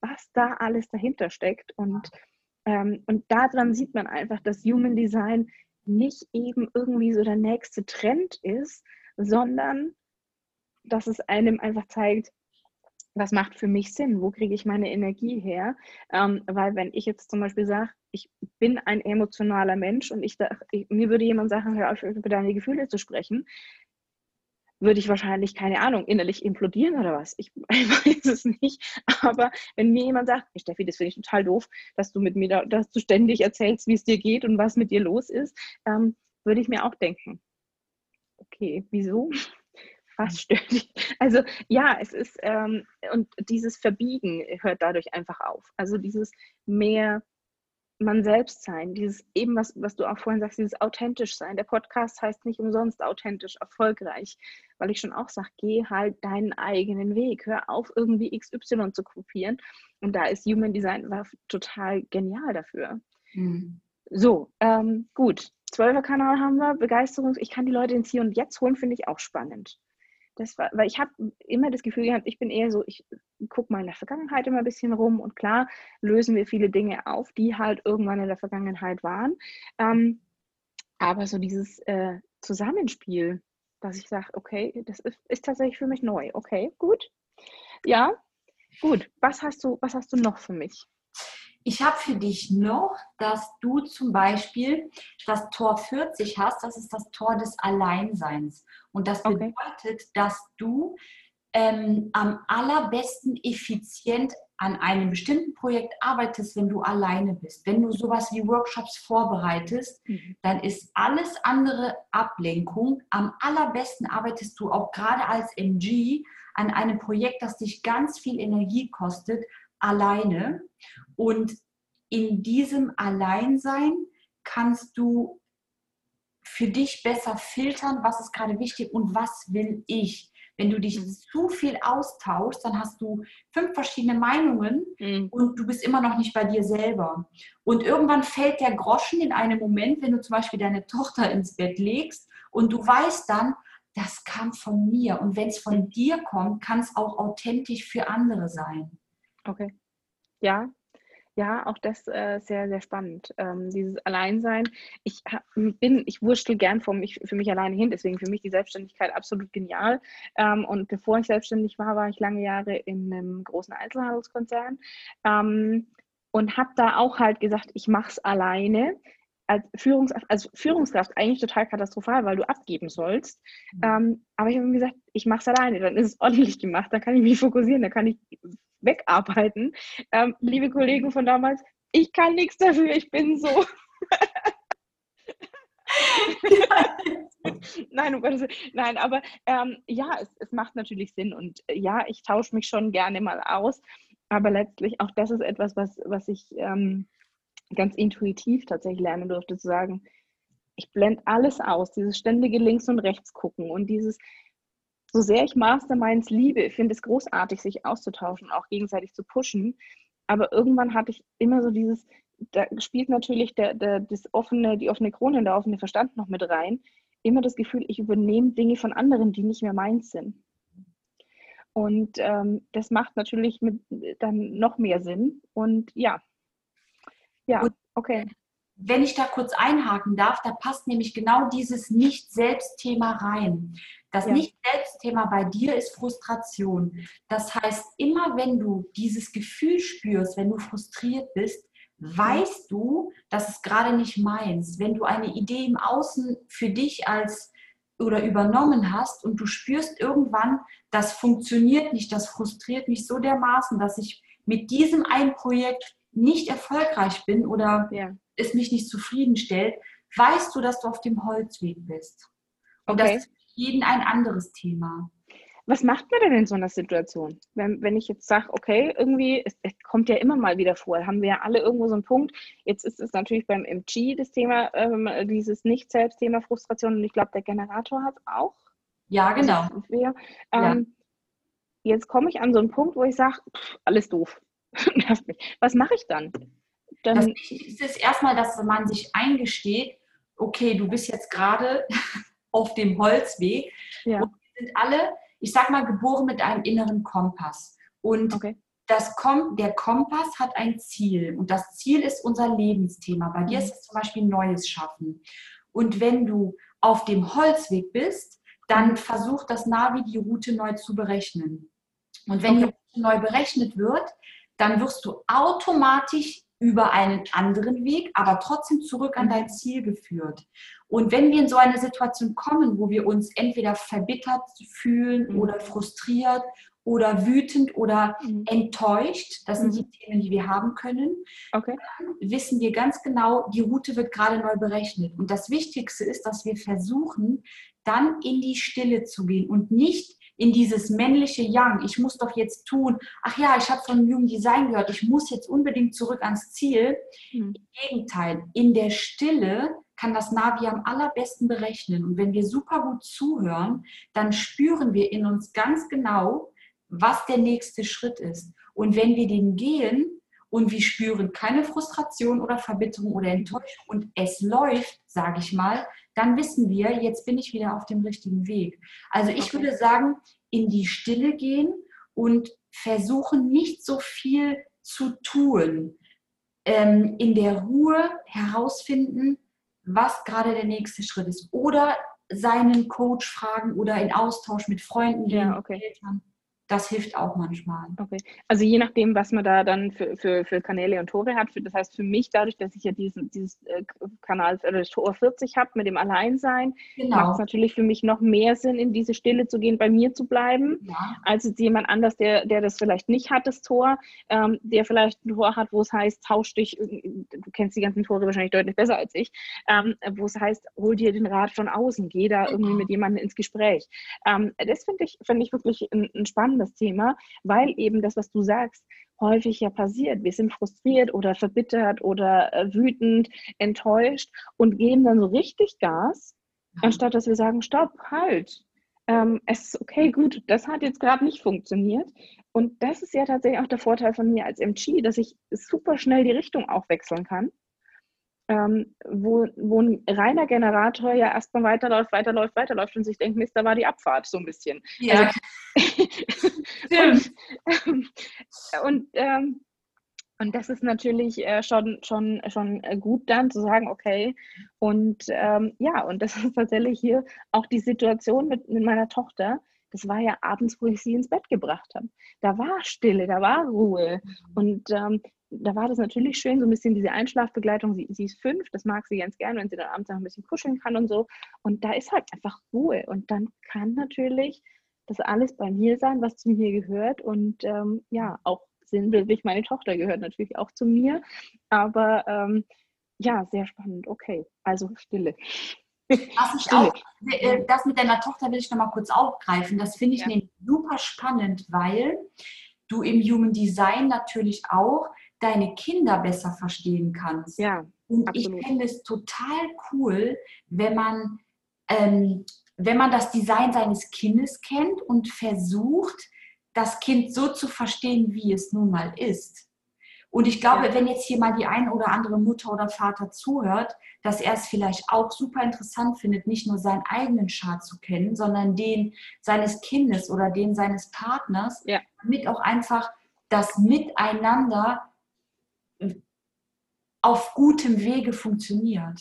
was da alles dahinter steckt. Und ähm, und daran sieht man einfach, dass Human Design nicht eben irgendwie so der nächste Trend ist, sondern dass es einem einfach zeigt, was macht für mich Sinn, wo kriege ich meine Energie her. Ähm, weil wenn ich jetzt zum Beispiel sage, ich bin ein emotionaler Mensch und ich, ich mir würde jemand sagen, hör auf, über deine Gefühle zu sprechen, würde ich wahrscheinlich, keine Ahnung, innerlich implodieren oder was. Ich, [laughs] weiß es nicht. Aber wenn mir jemand sagt, hey Steffi, das finde ich total doof, dass du mit mir, da, dass du ständig erzählst, wie es dir geht und was mit dir los ist, ähm, würde ich mir auch denken, okay, wieso? Was stört dich? Also ja, es ist, ähm, und dieses Verbiegen hört dadurch einfach auf. Also dieses mehr man selbst sein, dieses eben, was, was du auch vorhin sagst, dieses authentisch sein. Der Podcast heißt nicht umsonst authentisch, erfolgreich, weil ich schon auch sage, geh halt deinen eigenen Weg, hör auf, irgendwie XY zu kopieren. Und da ist Human Design war total genial dafür. Mhm. So, ähm, gut. Zwölfer Kanal haben wir, Begeisterung. Ich kann die Leute ins Hier und Jetzt holen, finde ich auch spannend das war, weil ich habe immer das Gefühl gehabt, ich bin eher so, ich gucke mal in der Vergangenheit immer ein bisschen rum und klar lösen wir viele Dinge auf, die halt irgendwann in der Vergangenheit waren. Ähm, aber so dieses äh, Zusammenspiel, dass ich sage, okay, das ist, ist tatsächlich für mich neu. Okay, gut. Ja, gut. Was hast du, was hast du noch für mich? Ich habe für dich noch, dass du zum Beispiel das Tor 40 hast, das ist das Tor des Alleinseins. Und das bedeutet, okay. dass du ähm, am allerbesten effizient an einem bestimmten Projekt arbeitest, wenn du alleine bist. Wenn du sowas wie Workshops vorbereitest, mhm. dann ist alles andere Ablenkung. Am allerbesten arbeitest du auch gerade als MG an einem Projekt, das dich ganz viel Energie kostet, alleine. Und in diesem Alleinsein kannst du für dich besser filtern, was ist gerade wichtig und was will ich. Wenn du dich mhm. zu viel austauschst, dann hast du fünf verschiedene Meinungen mhm. und du bist immer noch nicht bei dir selber. Und irgendwann fällt der Groschen in einem Moment, wenn du zum Beispiel deine Tochter ins Bett legst und du weißt dann, das kam von mir. Und wenn es von dir kommt, kann es auch authentisch für andere sein. Okay. Ja, ja, auch das äh, sehr, sehr spannend. Ähm, dieses Alleinsein. Ich bin, ich wurschtel gern für mich, für mich alleine hin, deswegen für mich die Selbstständigkeit absolut genial. Ähm, und bevor ich selbstständig war, war ich lange Jahre in einem großen Einzelhandelskonzern ähm, und habe da auch halt gesagt, ich mache es alleine. Als, Führungs als Führungskraft eigentlich total katastrophal, weil du abgeben sollst. Mhm. Ähm, aber ich habe mir gesagt, ich mache es alleine, dann ist es ordentlich gemacht, dann kann ich mich fokussieren, dann kann ich wegarbeiten. Ähm, liebe Kollegen von damals, ich kann nichts dafür, ich bin so. [laughs] nein, um Gottes Nein, aber ähm, ja, es, es, macht natürlich Sinn und äh, ja, ich tausche mich schon gerne mal aus, aber letztlich auch das ist etwas, was, was ich ähm, ganz intuitiv tatsächlich lernen durfte, zu sagen, ich blende alles aus, dieses ständige Links und Rechts gucken und dieses, so sehr ich Masterminds liebe, ich finde es großartig, sich auszutauschen, auch gegenseitig zu pushen. Aber irgendwann hatte ich immer so dieses, da spielt natürlich der, der, das offene, die offene Krone, der offene Verstand noch mit rein. Immer das Gefühl, ich übernehme Dinge von anderen, die nicht mehr meins sind. Und ähm, das macht natürlich mit, dann noch mehr Sinn. Und ja, ja, okay wenn ich da kurz einhaken darf, da passt nämlich genau dieses Nicht-Selbst-Thema rein. Das ja. Nicht-Selbst-Thema bei dir ist Frustration. Das heißt, immer wenn du dieses Gefühl spürst, wenn du frustriert bist, weißt du, dass es gerade nicht meins. Wenn du eine Idee im Außen für dich als oder übernommen hast und du spürst irgendwann, das funktioniert nicht, das frustriert mich so dermaßen, dass ich mit diesem einen Projekt nicht erfolgreich bin oder ja. Es mich nicht zufriedenstellt, weißt du, dass du auf dem Holzweg bist. Und okay. das ist für jeden ein anderes Thema. Was macht man denn in so einer Situation? Wenn, wenn ich jetzt sage, okay, irgendwie, es, es, kommt ja immer mal wieder vor, haben wir ja alle irgendwo so einen Punkt. Jetzt ist es natürlich beim MG das Thema, ähm, dieses Nicht-Selbst-Thema Frustration und ich glaube, der Generator hat es auch. Ja, genau. Wir, ähm, ja. Jetzt komme ich an so einen Punkt, wo ich sage, alles doof. [laughs] Was mache ich dann? Dann? Das Wichtigste ist erstmal, dass man sich eingesteht, okay, du bist jetzt gerade [laughs] auf dem Holzweg ja. und wir sind alle ich sag mal, geboren mit einem inneren Kompass. Und okay. das Kom der Kompass hat ein Ziel. Und das Ziel ist unser Lebensthema. Bei dir mhm. ist es zum Beispiel Neues schaffen. Und wenn du auf dem Holzweg bist, dann mhm. versuch das Navi die Route neu zu berechnen. Und wenn okay. die Route neu berechnet wird, dann wirst du automatisch über einen anderen Weg, aber trotzdem zurück an mhm. dein Ziel geführt. Und wenn wir in so eine Situation kommen, wo wir uns entweder verbittert fühlen mhm. oder frustriert oder wütend oder mhm. enttäuscht, das sind mhm. die Themen, die wir haben können, okay. wissen wir ganz genau, die Route wird gerade neu berechnet. Und das Wichtigste ist, dass wir versuchen, dann in die Stille zu gehen und nicht in dieses männliche Yang. Ich muss doch jetzt tun, ach ja, ich habe von Human Design gehört, ich muss jetzt unbedingt zurück ans Ziel. Mhm. Im Gegenteil, in der Stille kann das Navi am allerbesten berechnen. Und wenn wir super gut zuhören, dann spüren wir in uns ganz genau, was der nächste Schritt ist. Und wenn wir den gehen und wir spüren keine Frustration oder Verbitterung oder Enttäuschung und es läuft, sage ich mal, dann wissen wir, jetzt bin ich wieder auf dem richtigen Weg. Also ich okay. würde sagen, in die Stille gehen und versuchen nicht so viel zu tun. Ähm, in der Ruhe herausfinden, was gerade der nächste Schritt ist. Oder seinen Coach fragen oder in Austausch mit Freunden, ja, okay. Eltern das hilft auch manchmal. Okay. Also je nachdem, was man da dann für, für, für Kanäle und Tore hat. Das heißt, für mich, dadurch, dass ich ja diesen, dieses äh, Kanal oder Tor 40 habe mit dem Alleinsein, genau. macht es natürlich für mich noch mehr Sinn, in diese Stille zu gehen, bei mir zu bleiben, ja. als jetzt jemand anders, der, der das vielleicht nicht hat, das Tor, ähm, der vielleicht ein Tor hat, wo es heißt, tausch dich, du kennst die ganzen Tore wahrscheinlich deutlich besser als ich, ähm, wo es heißt, hol dir den Rat von außen, geh da irgendwie genau. mit jemandem ins Gespräch. Ähm, das finde ich, find ich wirklich ein, ein spannendes spannendes Thema, weil eben das, was du sagst, häufig ja passiert. Wir sind frustriert oder verbittert oder äh, wütend, enttäuscht und geben dann so richtig Gas, anstatt dass wir sagen, stopp, halt. Ähm, es ist okay, gut, das hat jetzt gerade nicht funktioniert. Und das ist ja tatsächlich auch der Vorteil von mir als MG, dass ich super schnell die Richtung auch wechseln kann ähm, wo, wo ein reiner Generator ja erstmal weiterläuft, weiterläuft, weiterläuft und sich denkt, Mist, da war die Abfahrt so ein bisschen. Ja. Also, und, [laughs] und, ähm, und das ist natürlich äh, schon, schon, schon gut dann zu sagen, okay, und ähm, ja, und das ist tatsächlich hier auch die Situation mit, mit meiner Tochter. Das war ja abends, wo ich sie ins Bett gebracht habe. Da war Stille, da war Ruhe. Und ähm, da war das natürlich schön, so ein bisschen diese Einschlafbegleitung. Sie, sie, ist fünf, das mag sie ganz gerne, wenn sie dann abends noch ein bisschen kuscheln kann und so. Und da ist halt einfach Ruhe. Und dann kann natürlich das alles bei mir sein, was zu mir gehört. Und ähm, ja, auch sinnbildlich, meine Tochter gehört natürlich auch zu mir. Aber ähm, ja, sehr spannend. Okay, also Stille. Das, auch, äh, das mit deiner Tochter will ich noch mal kurz aufgreifen. Das finde ich ja. super spannend, weil du im Human Design natürlich auch deine Kinder besser verstehen kannst. Ja, und absolut. ich finde es total cool, wenn man, ähm, wenn man das Design seines Kindes kennt und versucht, das Kind so zu verstehen, wie es nun mal ist. Und ich glaube, ja. wenn jetzt hier mal die eine oder andere Mutter oder Vater zuhört, dass er es vielleicht auch super interessant findet, nicht nur seinen eigenen Chart zu kennen, sondern den seines Kindes oder den seines Partners, ja. damit auch einfach das Miteinander auf gutem Wege funktioniert.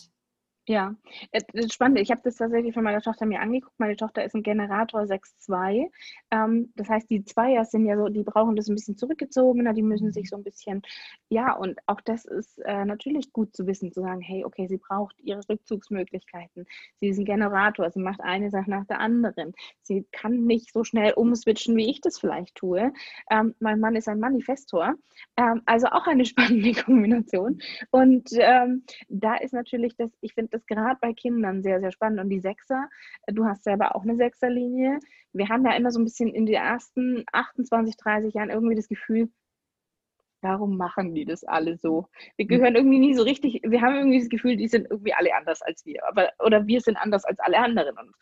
Ja, das ist spannend. Ich habe das tatsächlich von meiner Tochter mir angeguckt. Meine Tochter ist ein Generator 6.2. Ähm, das heißt, die Zweier sind ja so, die brauchen das ein bisschen zurückgezogener, die müssen sich so ein bisschen, ja, und auch das ist äh, natürlich gut zu wissen, zu sagen, hey, okay, sie braucht ihre Rückzugsmöglichkeiten. Sie ist ein Generator, sie macht eine Sache nach der anderen. Sie kann nicht so schnell umswitchen, wie ich das vielleicht tue. Ähm, mein Mann ist ein Manifestor, ähm, also auch eine [laughs] spannende Kombination. Und da ist natürlich das, ich finde, ist gerade bei Kindern sehr, sehr spannend. Und die Sechser, du hast selber auch eine Sechserlinie. Wir haben ja immer so ein bisschen in den ersten 28, 30 Jahren irgendwie das Gefühl, warum machen die das alle so? Wir hm. gehören irgendwie nie so richtig, wir haben irgendwie das Gefühl, die sind irgendwie alle anders als wir. Aber, oder wir sind anders als alle anderen. Und,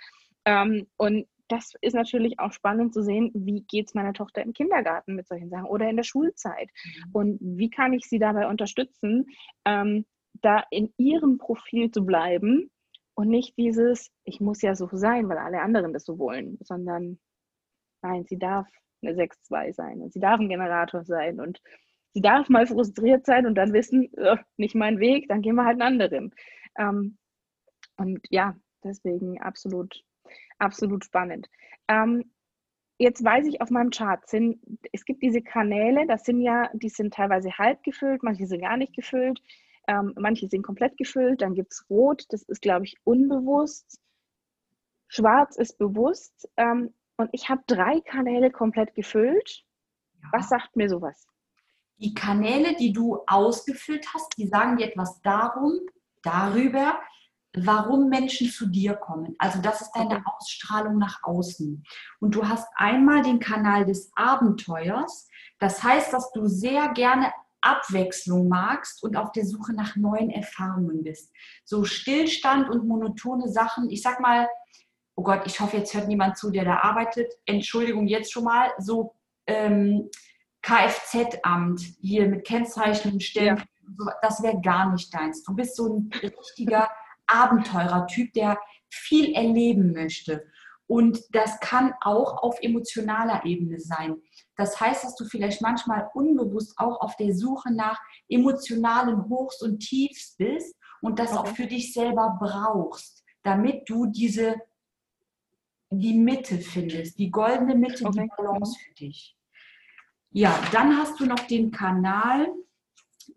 ähm, und das ist natürlich auch spannend zu sehen, wie geht es meiner Tochter im Kindergarten mit solchen Sachen oder in der Schulzeit. Mhm. Und wie kann ich sie dabei unterstützen, ähm, da in ihrem Profil zu bleiben und nicht dieses, ich muss ja so sein, weil alle anderen das so wollen, sondern nein, sie darf eine 6-2 sein und sie darf ein Generator sein und sie darf mal frustriert sein und dann wissen, oh, nicht mein Weg, dann gehen wir halt einen anderen. Ähm, und ja, deswegen absolut, absolut spannend. Ähm, jetzt weiß ich auf meinem Chart sind, es gibt diese Kanäle, das sind ja, die sind teilweise halb gefüllt, manche sind gar nicht gefüllt. Ähm, manche sind komplett gefüllt, dann gibt es Rot, das ist, glaube ich, unbewusst. Schwarz ist bewusst. Ähm, und ich habe drei Kanäle komplett gefüllt. Ja. Was sagt mir sowas? Die Kanäle, die du ausgefüllt hast, die sagen dir etwas darum, darüber, warum Menschen zu dir kommen. Also das ist deine Ausstrahlung nach außen. Und du hast einmal den Kanal des Abenteuers. Das heißt, dass du sehr gerne Abwechslung magst und auf der Suche nach neuen Erfahrungen bist. So Stillstand und monotone Sachen, ich sag mal, oh Gott, ich hoffe, jetzt hört niemand zu, der da arbeitet. Entschuldigung jetzt schon mal, so ähm, Kfz-Amt hier mit Kennzeichnungen stellen, ja. das wäre gar nicht deins. Du bist so ein richtiger [laughs] Abenteurer-Typ, der viel erleben möchte. Und das kann auch auf emotionaler Ebene sein. Das heißt, dass du vielleicht manchmal unbewusst auch auf der Suche nach emotionalen Hochs und Tiefs bist und das okay. auch für dich selber brauchst, damit du diese die Mitte findest, die goldene Mitte, okay. die Balance für dich. Ja, dann hast du noch den Kanal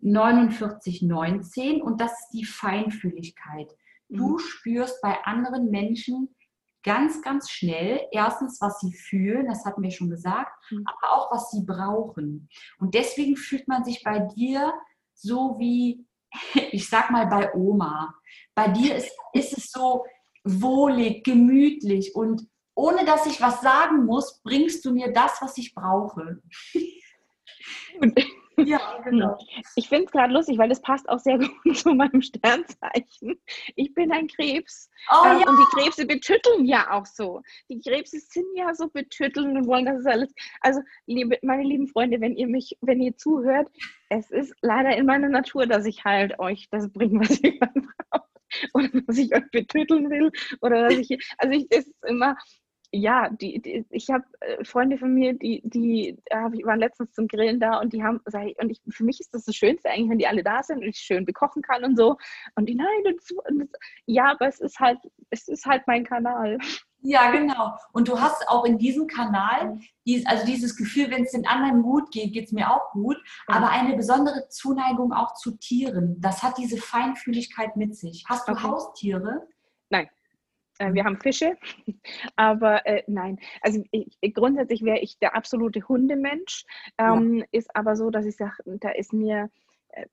4919 und das ist die Feinfühligkeit. Du mhm. spürst bei anderen Menschen ganz, ganz schnell erstens, was sie fühlen, das hatten wir schon gesagt, mhm. aber auch, was sie brauchen. Und deswegen fühlt man sich bei dir so wie, [laughs] ich sag mal, bei Oma. Bei dir ist, ist es so wohlig, gemütlich und ohne dass ich was sagen muss, bringst du mir das, was ich brauche. Genau. Ich finde es gerade lustig, weil das passt auch sehr [laughs] gut zu meinem Sternzeichen. Ich bin ein Krebs. Oh, ähm, ja. Und die Krebse betütteln ja auch so. Die Krebse sind ja so betütteln und wollen, dass es alles. Also, liebe, meine lieben Freunde, wenn ihr mich, wenn ihr zuhört, es ist leider in meiner Natur, dass ich halt euch das bringe, was ihr [laughs] braucht. Oder dass ich euch betütteln will. Oder dass ich. Also, ich, es ist immer ja, die, die ich habe äh, Freunde von mir, die, die äh, waren letztens zum Grillen da und die haben, und ich, für mich ist das das Schönste eigentlich, wenn die alle da sind und ich schön bekochen kann und so. Und die, nein, und, und ja, aber es ist halt, es ist halt mein Kanal. Ja, genau. Und du hast auch in diesem Kanal, dies, also dieses Gefühl, wenn es den anderen gut geht, geht es mir auch gut, ja. aber eine besondere Zuneigung auch zu Tieren. Das hat diese Feinfühligkeit mit sich. Hast du okay. Haustiere? Nein. Äh, wir haben Fische, [laughs] aber äh, nein. Also ich, grundsätzlich wäre ich der absolute Hundemensch. Ähm, ja. Ist aber so, dass ich sage, da ist mir, äh,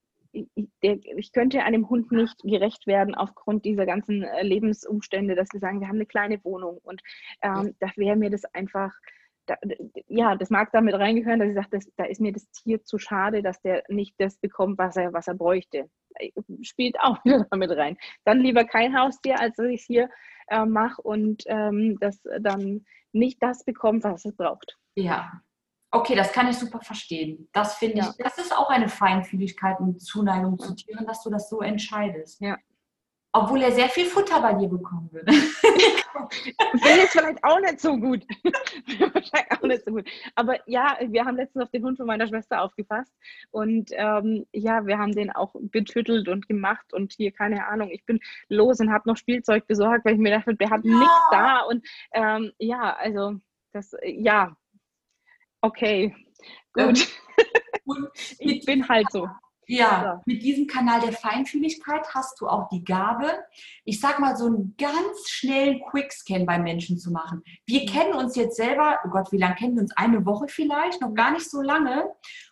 ich, könnte einem Hund nicht gerecht werden aufgrund dieser ganzen äh, Lebensumstände, dass wir sagen, wir haben eine kleine Wohnung und ähm, da wäre mir das einfach, da, ja, das mag damit reingehören, dass ich sage, da ist mir das Tier zu schade, dass der nicht das bekommt, was er, was er bräuchte. Spielt auch [laughs] wieder damit rein. Dann lieber kein Haustier, als dass ich hier äh, mache und ähm, das dann nicht das bekommt, was es braucht. Ja. Okay, das kann ich super verstehen. Das finde ja. ich, das ist auch eine Feinfühligkeit und Zuneigung zu Tieren, dass du das so entscheidest. Ja. Obwohl er sehr viel Futter bei dir bekommen würde. [laughs] Wäre jetzt vielleicht auch nicht so gut. [laughs] Wahrscheinlich auch nicht so gut. Aber ja, wir haben letztens auf den Hund von meiner Schwester aufgepasst und ähm, ja, wir haben den auch betüttelt und gemacht und hier, keine Ahnung, ich bin los und habe noch Spielzeug besorgt, weil ich mir dachte, wir hatten ja. nichts da und ähm, ja, also das, ja, okay, gut. [laughs] ich bin halt so. Ja, mit diesem Kanal der Feinfühligkeit hast du auch die Gabe, ich sag mal, so einen ganz schnellen Quickscan bei Menschen zu machen. Wir mhm. kennen uns jetzt selber, oh Gott, wie lange kennen wir uns? Eine Woche vielleicht, noch gar nicht so lange.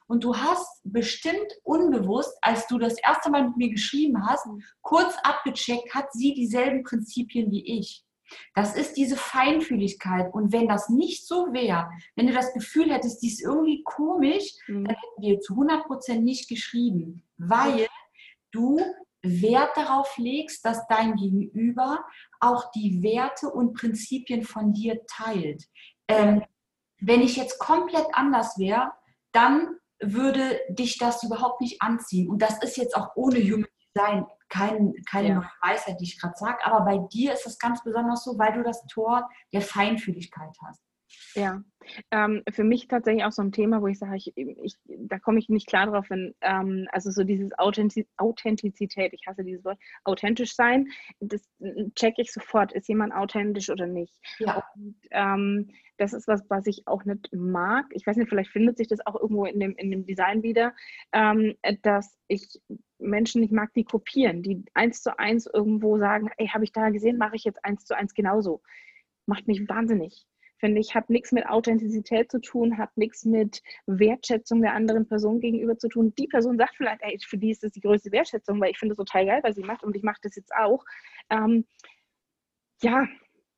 Und du hast bestimmt unbewusst, als du das erste Mal mit mir geschrieben hast, mhm. kurz abgecheckt, hat sie dieselben Prinzipien wie ich. Das ist diese Feinfühligkeit. Und wenn das nicht so wäre, wenn du das Gefühl hättest, dies irgendwie komisch, mhm. dann hätten wir zu 100 Prozent nicht geschrieben, weil du Wert darauf legst, dass dein Gegenüber auch die Werte und Prinzipien von dir teilt. Ähm, wenn ich jetzt komplett anders wäre, dann würde dich das überhaupt nicht anziehen. Und das ist jetzt auch ohne Human Design kein, keine ja. Weisheit, die ich gerade sage, aber bei dir ist es ganz besonders so, weil du das Tor der Feinfühligkeit hast. Ja, ähm, für mich tatsächlich auch so ein Thema, wo ich sage, ich, ich, da komme ich nicht klar drauf, wenn, ähm, also so dieses Authentiz Authentizität, ich hasse dieses Wort, authentisch sein, das checke ich sofort, ist jemand authentisch oder nicht. Ja. Und, ähm, das ist was, was ich auch nicht mag. Ich weiß nicht, vielleicht findet sich das auch irgendwo in dem, in dem Design wieder, ähm, dass ich Menschen nicht mag, die kopieren, die eins zu eins irgendwo sagen, ey, habe ich da gesehen, mache ich jetzt eins zu eins genauso. Macht mich wahnsinnig. Finde ich, hat nichts mit Authentizität zu tun, hat nichts mit Wertschätzung der anderen Person gegenüber zu tun. Die Person sagt vielleicht, ey, für die ist das die größte Wertschätzung, weil ich finde es total geil, was sie macht und ich mache das jetzt auch. Ähm, ja,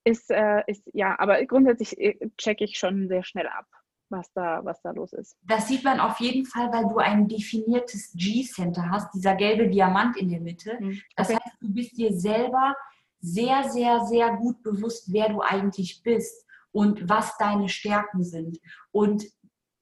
ist, äh, ist, ja, aber grundsätzlich äh, checke ich schon sehr schnell ab was da, was da los ist. Das sieht man auf jeden Fall, weil du ein definiertes G-Center hast, dieser gelbe Diamant in der Mitte. Mhm. Das heißt, du bist dir selber sehr, sehr, sehr gut bewusst, wer du eigentlich bist und was deine Stärken sind. Und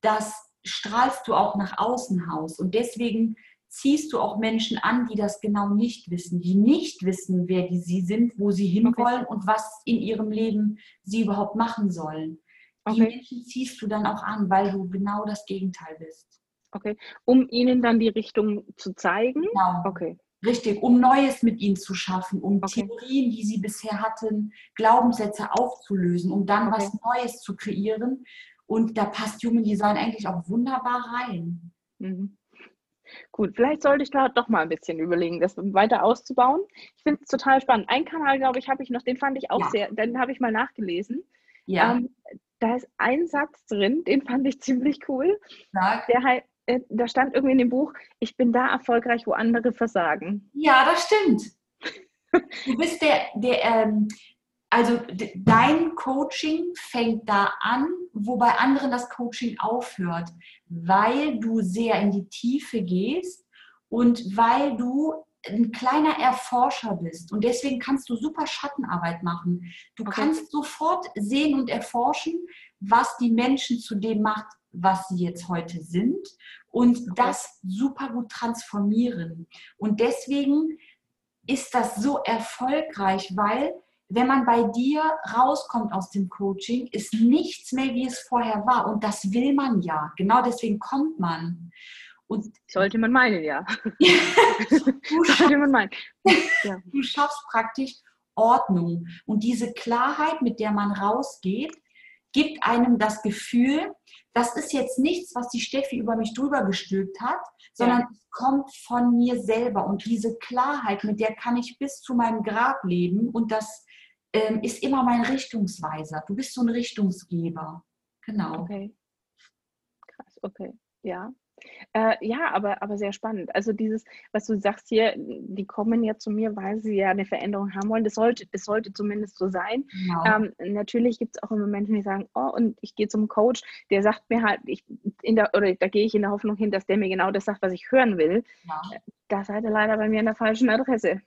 das strahlst du auch nach außen aus. Und deswegen ziehst du auch Menschen an, die das genau nicht wissen, die nicht wissen, wer die sie sind, wo sie hinwollen okay. und was in ihrem Leben sie überhaupt machen sollen. Die okay. Menschen ziehst du dann auch an, weil du genau das Gegenteil bist. Okay, um ihnen dann die Richtung zu zeigen? Genau. Okay. Richtig, um Neues mit ihnen zu schaffen, um okay. Theorien, die sie bisher hatten, Glaubenssätze aufzulösen, um dann okay. was Neues zu kreieren. Und da passt Human Design eigentlich auch wunderbar rein. Mhm. Gut, vielleicht sollte ich da doch mal ein bisschen überlegen, das weiter auszubauen. Ich finde es total spannend. Ein Kanal, glaube ich, habe ich noch, den fand ich auch ja. sehr, den habe ich mal nachgelesen. Ja. Ähm, da ist ein Satz drin, den fand ich ziemlich cool. Sag. Der halt, äh, da stand irgendwie in dem Buch, ich bin da erfolgreich, wo andere versagen. Ja, das stimmt. Du bist der, der ähm, also dein Coaching fängt da an, wo bei anderen das Coaching aufhört, weil du sehr in die Tiefe gehst und weil du ein kleiner Erforscher bist und deswegen kannst du super Schattenarbeit machen. Du okay. kannst sofort sehen und erforschen, was die Menschen zu dem macht, was sie jetzt heute sind und okay. das super gut transformieren. Und deswegen ist das so erfolgreich, weil wenn man bei dir rauskommt aus dem Coaching, ist nichts mehr, wie es vorher war. Und das will man ja. Genau deswegen kommt man. Und sollte man meinen, ja. [laughs] [laughs] du, sollte man meinen. Ja. [laughs] du schaffst praktisch Ordnung. Und diese Klarheit, mit der man rausgeht, gibt einem das Gefühl, das ist jetzt nichts, was die Steffi über mich drüber gestülpt hat, sondern ja. es kommt von mir selber. Und diese Klarheit, mit der kann ich bis zu meinem Grab leben. Und das ähm, ist immer mein Richtungsweiser. Du bist so ein Richtungsgeber. Genau. Okay. Krass, okay. Ja, äh, ja, aber, aber sehr spannend. Also dieses, was du sagst hier, die kommen ja zu mir, weil sie ja eine Veränderung haben wollen. Das sollte, das sollte zumindest so sein. Genau. Ähm, natürlich gibt es auch immer Menschen, die sagen, oh, und ich gehe zum Coach, der sagt mir halt, ich, in der, oder da gehe ich in der Hoffnung hin, dass der mir genau das sagt, was ich hören will. Ja. Da seid ihr leider bei mir an der falschen Adresse.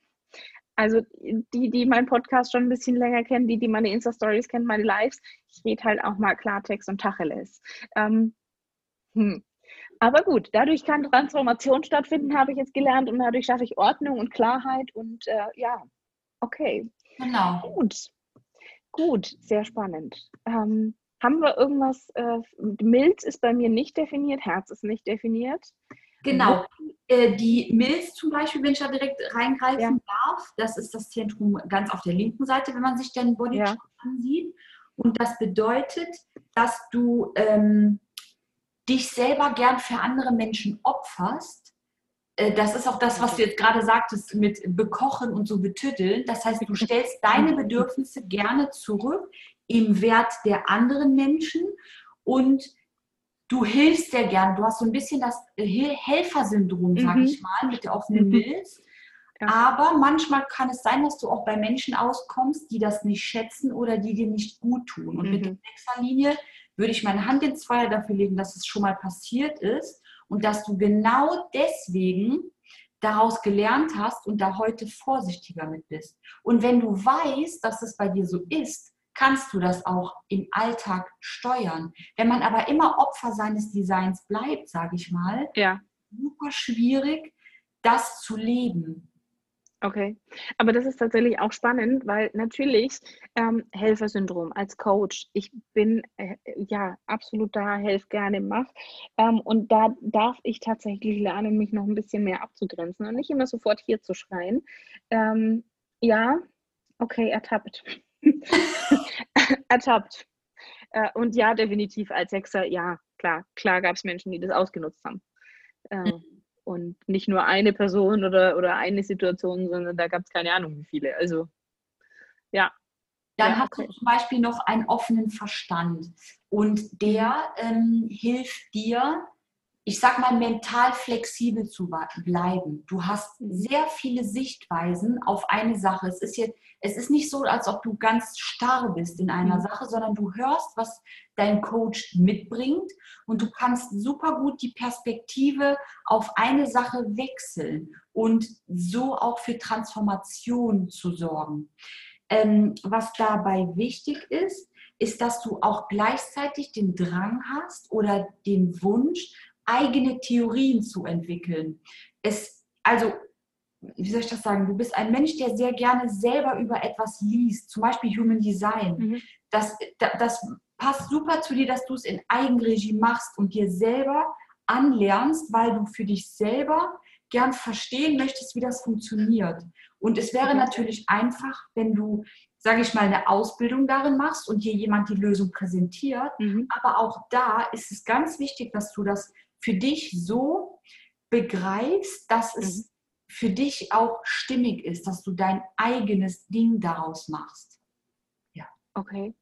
Also die, die meinen Podcast schon ein bisschen länger kennen, die, die meine Insta-Stories kennen, meine Lives, ich rede halt auch mal Klartext und Tacheles. Ähm, hm. Aber gut, dadurch kann Transformation stattfinden, habe ich jetzt gelernt und dadurch schaffe ich Ordnung und Klarheit und äh, ja, Okay. Genau. Gut. Gut, sehr spannend. Ähm, haben wir irgendwas, äh, Milz ist bei mir nicht definiert, Herz ist nicht definiert. Genau. Äh, die Milz zum Beispiel, wenn ich da direkt reingreifen ja. darf, das ist das Zentrum ganz auf der linken Seite, wenn man sich den Bodychart ja. ansieht. Und das bedeutet, dass du ähm, dich selber gern für andere Menschen opferst. Äh, das ist auch das, was du jetzt gerade sagtest mit Bekochen und so betüddeln. Das heißt, du stellst [laughs] deine Bedürfnisse gerne zurück im Wert der anderen Menschen und du hilfst sehr gern. Du hast so ein bisschen das Helfersyndrom, sage mhm. ich mal, mit der offenen mhm. Milz. Ja. Aber manchmal kann es sein, dass du auch bei Menschen auskommst, die das nicht schätzen oder die dir nicht gut tun. Und mhm. mit der Sechserlinie würde ich meine Hand ins Feuer dafür legen, dass es schon mal passiert ist und dass du genau deswegen daraus gelernt hast und da heute vorsichtiger mit bist. Und wenn du weißt, dass es bei dir so ist, kannst du das auch im Alltag steuern. Wenn man aber immer Opfer seines Designs bleibt, sage ich mal, ja. super schwierig, das zu leben. Okay, aber das ist tatsächlich auch spannend, weil natürlich ähm, Helfersyndrom als Coach, ich bin äh, ja absolut da, helf gerne, mach. Ähm, und da darf ich tatsächlich lernen, mich noch ein bisschen mehr abzugrenzen und nicht immer sofort hier zu schreien. Ähm, ja, okay, ertappt. [laughs] ertappt. Äh, und ja, definitiv als Sechser, ja, klar, klar gab es Menschen, die das ausgenutzt haben. Äh, mhm und nicht nur eine Person oder, oder eine Situation, sondern da gab es keine Ahnung wie viele. Also ja. Dann ja, hast du zum Beispiel noch einen offenen Verstand und der ähm, hilft dir, ich sag mal, mental flexibel zu bleiben. Du hast sehr viele Sichtweisen auf eine Sache. Es ist jetzt, es ist nicht so, als ob du ganz starr bist in einer mhm. Sache, sondern du hörst, was dein Coach mitbringt und du kannst super gut die Perspektive auf eine Sache wechseln und so auch für Transformation zu sorgen. Ähm, was dabei wichtig ist, ist, dass du auch gleichzeitig den Drang hast oder den Wunsch, eigene Theorien zu entwickeln. Es, also, wie soll ich das sagen? Du bist ein Mensch, der sehr gerne selber über etwas liest, zum Beispiel Human Design. Mhm. Das, das passt super zu dir, dass du es in Eigenregie machst und dir selber anlernst, weil du für dich selber gern verstehen möchtest, wie das funktioniert. Und es wäre natürlich einfach, wenn du, sage ich mal, eine Ausbildung darin machst und dir jemand die Lösung präsentiert. Mhm. Aber auch da ist es ganz wichtig, dass du das für dich so begreifst, dass es mhm. für dich auch stimmig ist, dass du dein eigenes Ding daraus machst. Ja. Okay.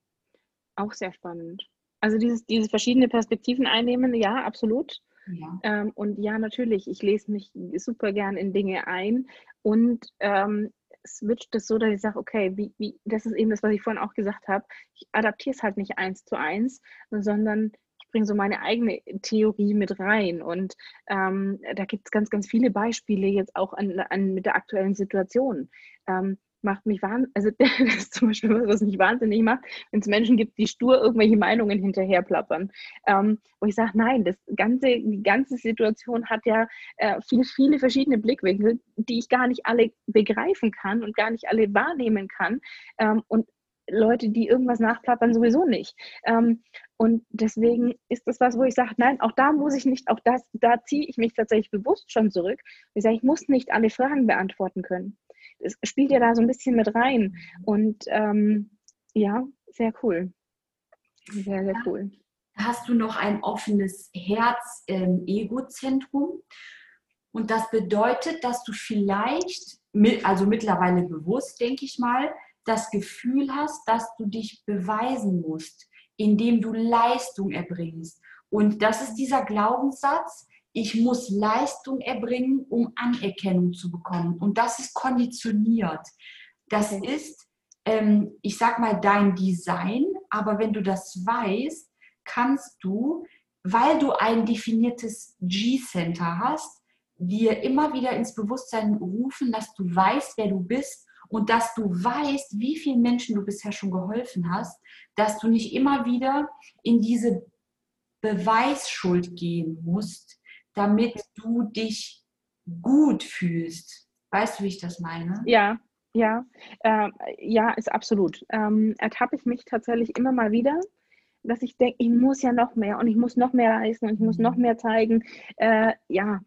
Auch sehr spannend. Also dieses, diese verschiedene Perspektiven einnehmen, ja, absolut. Ja. Ähm, und ja, natürlich, ich lese mich super gern in Dinge ein und ähm, switcht es so, dass ich sage, okay, wie, wie, das ist eben das, was ich vorhin auch gesagt habe. Ich adaptiere es halt nicht eins zu eins, sondern bringe so meine eigene Theorie mit rein. Und ähm, da gibt es ganz, ganz viele Beispiele jetzt auch an, an mit der aktuellen Situation. Ähm, macht mich wahnsinnig, [laughs] also das ist zum Beispiel was, was mich wahnsinnig macht, wenn es Menschen gibt, die stur irgendwelche Meinungen hinterher plappern. Ähm, wo ich sage, nein, das ganze, die ganze Situation hat ja äh, viele, viele verschiedene Blickwinkel, die ich gar nicht alle begreifen kann und gar nicht alle wahrnehmen kann. Ähm, und Leute, die irgendwas nachplappern, sowieso nicht. Ähm, und deswegen ist das was, wo ich sage, nein, auch da muss ich nicht, auch das, da ziehe ich mich tatsächlich bewusst schon zurück. Ich sage, ich muss nicht alle Fragen beantworten können. Das spielt ja da so ein bisschen mit rein. Und ähm, ja, sehr cool. Sehr, sehr cool. Hast du noch ein offenes Herz-Ego-Zentrum? Ähm, und das bedeutet, dass du vielleicht, also mittlerweile bewusst, denke ich mal, das Gefühl hast, dass du dich beweisen musst, indem du Leistung erbringst. Und das ist dieser Glaubenssatz, ich muss Leistung erbringen, um Anerkennung zu bekommen. Und das ist konditioniert. Das ist, ähm, ich sag mal, dein Design, aber wenn du das weißt, kannst du, weil du ein definiertes G-Center hast, dir immer wieder ins Bewusstsein rufen, dass du weißt, wer du bist und dass du weißt, wie vielen Menschen du bisher schon geholfen hast, dass du nicht immer wieder in diese Beweisschuld gehen musst, damit du dich gut fühlst. Weißt du, wie ich das meine? Ja, Ja, äh, ja, ist absolut. Ähm, ertappe ich mich tatsächlich immer mal wieder, dass ich denke, ich muss ja noch mehr und ich muss noch mehr leisten und ich muss noch mhm. mehr zeigen. Äh, ja,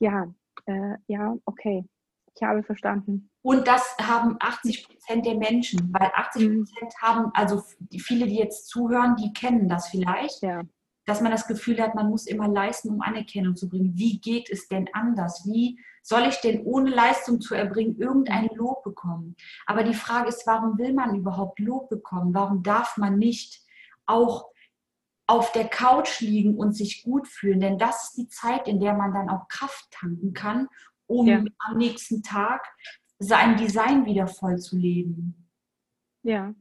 ja, äh, ja, okay. Ich habe verstanden. Und das haben 80 Prozent der Menschen, weil 80 mhm. Prozent mhm. haben, also viele, die jetzt zuhören, die kennen das vielleicht. Ja dass man das Gefühl hat, man muss immer leisten, um Anerkennung zu bringen. Wie geht es denn anders? Wie soll ich denn ohne Leistung zu erbringen irgendein Lob bekommen? Aber die Frage ist, warum will man überhaupt Lob bekommen? Warum darf man nicht auch auf der Couch liegen und sich gut fühlen? Denn das ist die Zeit, in der man dann auch Kraft tanken kann, um ja. am nächsten Tag sein Design wieder voll zu leben. Ja,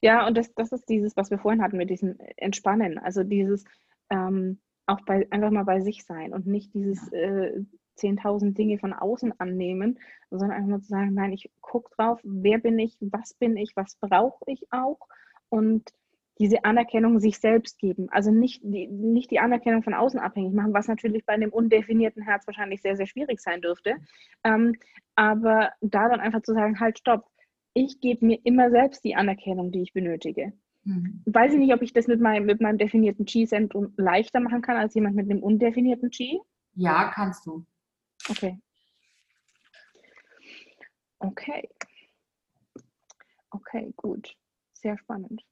ja, und das, das ist dieses, was wir vorhin hatten mit diesem Entspannen. Also dieses ähm, auch bei, einfach mal bei sich sein und nicht dieses äh, 10.000 Dinge von außen annehmen, sondern einfach mal zu sagen, nein, ich gucke drauf, wer bin ich, was bin ich, was brauche ich auch und diese Anerkennung sich selbst geben. Also nicht die, nicht die Anerkennung von außen abhängig machen, was natürlich bei einem undefinierten Herz wahrscheinlich sehr, sehr schwierig sein dürfte. Ähm, aber da dann einfach zu sagen, halt, stopp, ich gebe mir immer selbst die Anerkennung, die ich benötige. Mhm. Weiß ich nicht, ob ich das mit meinem, mit meinem definierten Chi-Zentrum leichter machen kann als jemand mit einem undefinierten Chi? Ja, kannst du. Okay. Okay. Okay, gut. Sehr spannend.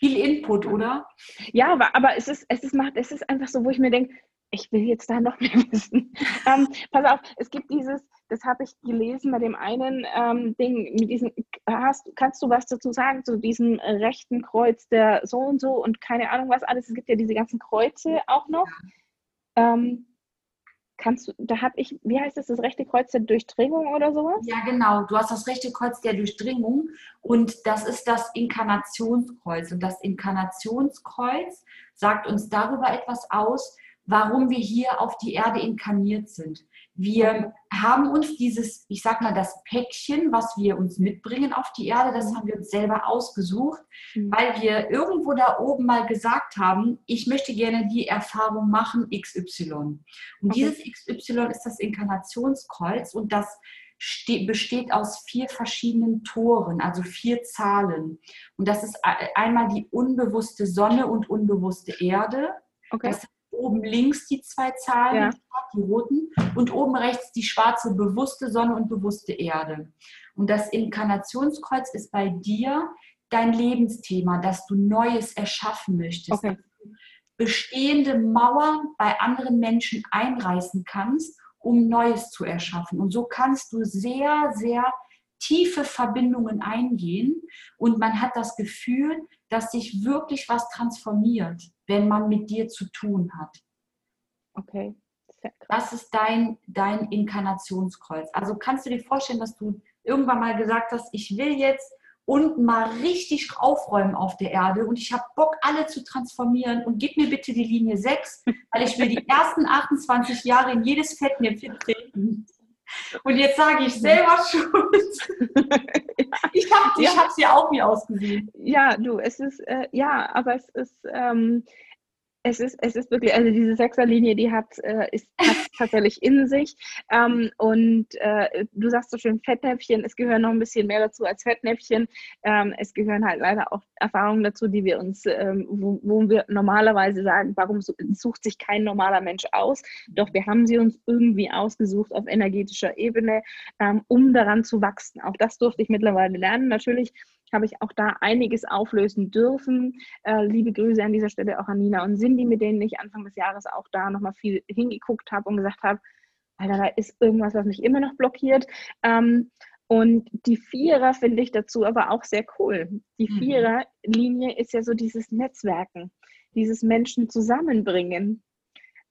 Viel Input, oder? Ja, aber, aber es, ist, es, ist, macht, es ist einfach so, wo ich mir denke, ich will jetzt da noch [laughs] mehr wissen. ähm, pass auf, es gibt dieses, das habe ich gelesen bei dem einen ähm, Ding, mit diesem, hast, kannst du was dazu sagen zu diesem rechten Kreuz der so und so und keine Ahnung was alles. Es gibt ja diese ganzen Kreuze auch noch. Ähm, kannst du, da habe ich, wie heißt das, das rechte Kreuz der Durchdringung oder sowas? Ja, genau. Du hast das rechte Kreuz der Durchdringung und das ist das Inkarnationskreuz. Und das Inkarnationskreuz sagt uns darüber etwas aus, warum wir hier auf die Erde inkarniert sind. Wir haben uns dieses, ich sag mal, das Päckchen, was wir uns mitbringen auf die Erde, das haben wir uns selber ausgesucht, mhm. weil wir irgendwo da oben mal gesagt haben, ich möchte gerne die Erfahrung machen XY. Und okay. dieses XY ist das Inkarnationskreuz und das besteht aus vier verschiedenen Toren, also vier Zahlen. Und das ist einmal die unbewusste Sonne und unbewusste Erde. Okay. Das oben links die zwei Zahlen, ja. die roten, und oben rechts die schwarze bewusste Sonne und bewusste Erde. Und das Inkarnationskreuz ist bei dir dein Lebensthema, dass du Neues erschaffen möchtest. Okay. Bestehende Mauern bei anderen Menschen einreißen kannst, um Neues zu erschaffen. Und so kannst du sehr, sehr tiefe Verbindungen eingehen und man hat das Gefühl, dass sich wirklich was transformiert, wenn man mit dir zu tun hat. Okay. Das ist dein, dein Inkarnationskreuz. Also kannst du dir vorstellen, dass du irgendwann mal gesagt hast, ich will jetzt unten mal richtig aufräumen auf der Erde und ich habe Bock, alle zu transformieren und gib mir bitte die Linie 6, weil ich will die [laughs] ersten 28 Jahre in jedes Fettnäpfchen treten. Und jetzt sage ich selber [laughs] schuld. [laughs] ich habe ja. es ja auch nie ausgesehen. Ja, du, es ist, äh, ja, aber es ist, ähm, es ist, es ist wirklich, also diese Sechserlinie, die hat, äh, ist, [laughs] tatsächlich in sich. Ähm, und äh, du sagst so schön Fettnäpfchen, es gehören noch ein bisschen mehr dazu als Fettnäpfchen. Ähm, es gehören halt leider auch Erfahrungen dazu, die wir uns, ähm, wo, wo, wir normalerweise sagen, warum sucht sich kein normaler Mensch aus? Doch wir haben sie uns irgendwie ausgesucht auf energetischer Ebene, ähm, um daran zu wachsen. Auch das durfte ich mittlerweile lernen. Natürlich habe ich auch da einiges auflösen dürfen. Äh, liebe Grüße an dieser Stelle auch an Nina und Cindy, mit denen ich Anfang des Jahres auch da nochmal viel hingeguckt habe und gesagt habe, Alter, da ist irgendwas, was mich immer noch blockiert. Ähm, und die Vierer finde ich dazu aber auch sehr cool. Die mhm. Viererlinie ist ja so dieses Netzwerken, dieses Menschen zusammenbringen.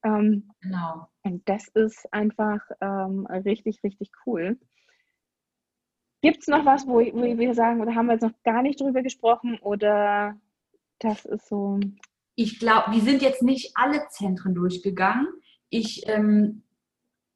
Ähm, genau. Und das ist einfach ähm, richtig, richtig cool. Gibt es noch was, wo, wo wir sagen, oder haben wir jetzt noch gar nicht drüber gesprochen oder das ist so? Ich glaube, wir sind jetzt nicht alle Zentren durchgegangen. Ich ähm,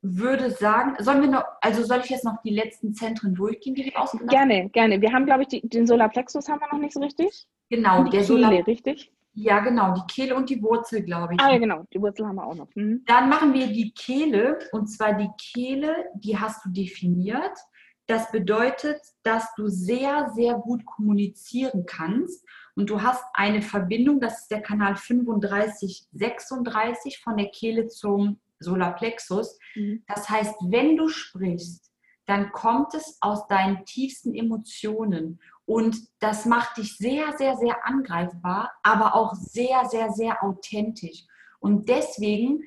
würde sagen, sollen wir noch, also soll ich jetzt noch die letzten Zentren durchgehen, die wir ausgegangen Gerne, gerne. Wir haben, glaube ich, die, den Solarplexus haben wir noch nicht so richtig. Genau, und die der Kehle, Solar richtig? Ja, genau, die Kehle und die Wurzel, glaube ich. Ah ja, genau, die Wurzel haben wir auch noch. Mhm. Dann machen wir die Kehle und zwar die Kehle, die hast du definiert Das bedeutet, dass du sehr, sehr gut kommunizieren kannst und du hast eine Verbindung, das ist der Kanal 35, 36 von der Kehle zum Solarplexus. Mhm. Das heißt, wenn du sprichst, dann kommt es aus deinen tiefsten Emotionen und das macht dich sehr, sehr, sehr angreifbar, aber auch sehr, sehr, sehr authentisch. Und deswegen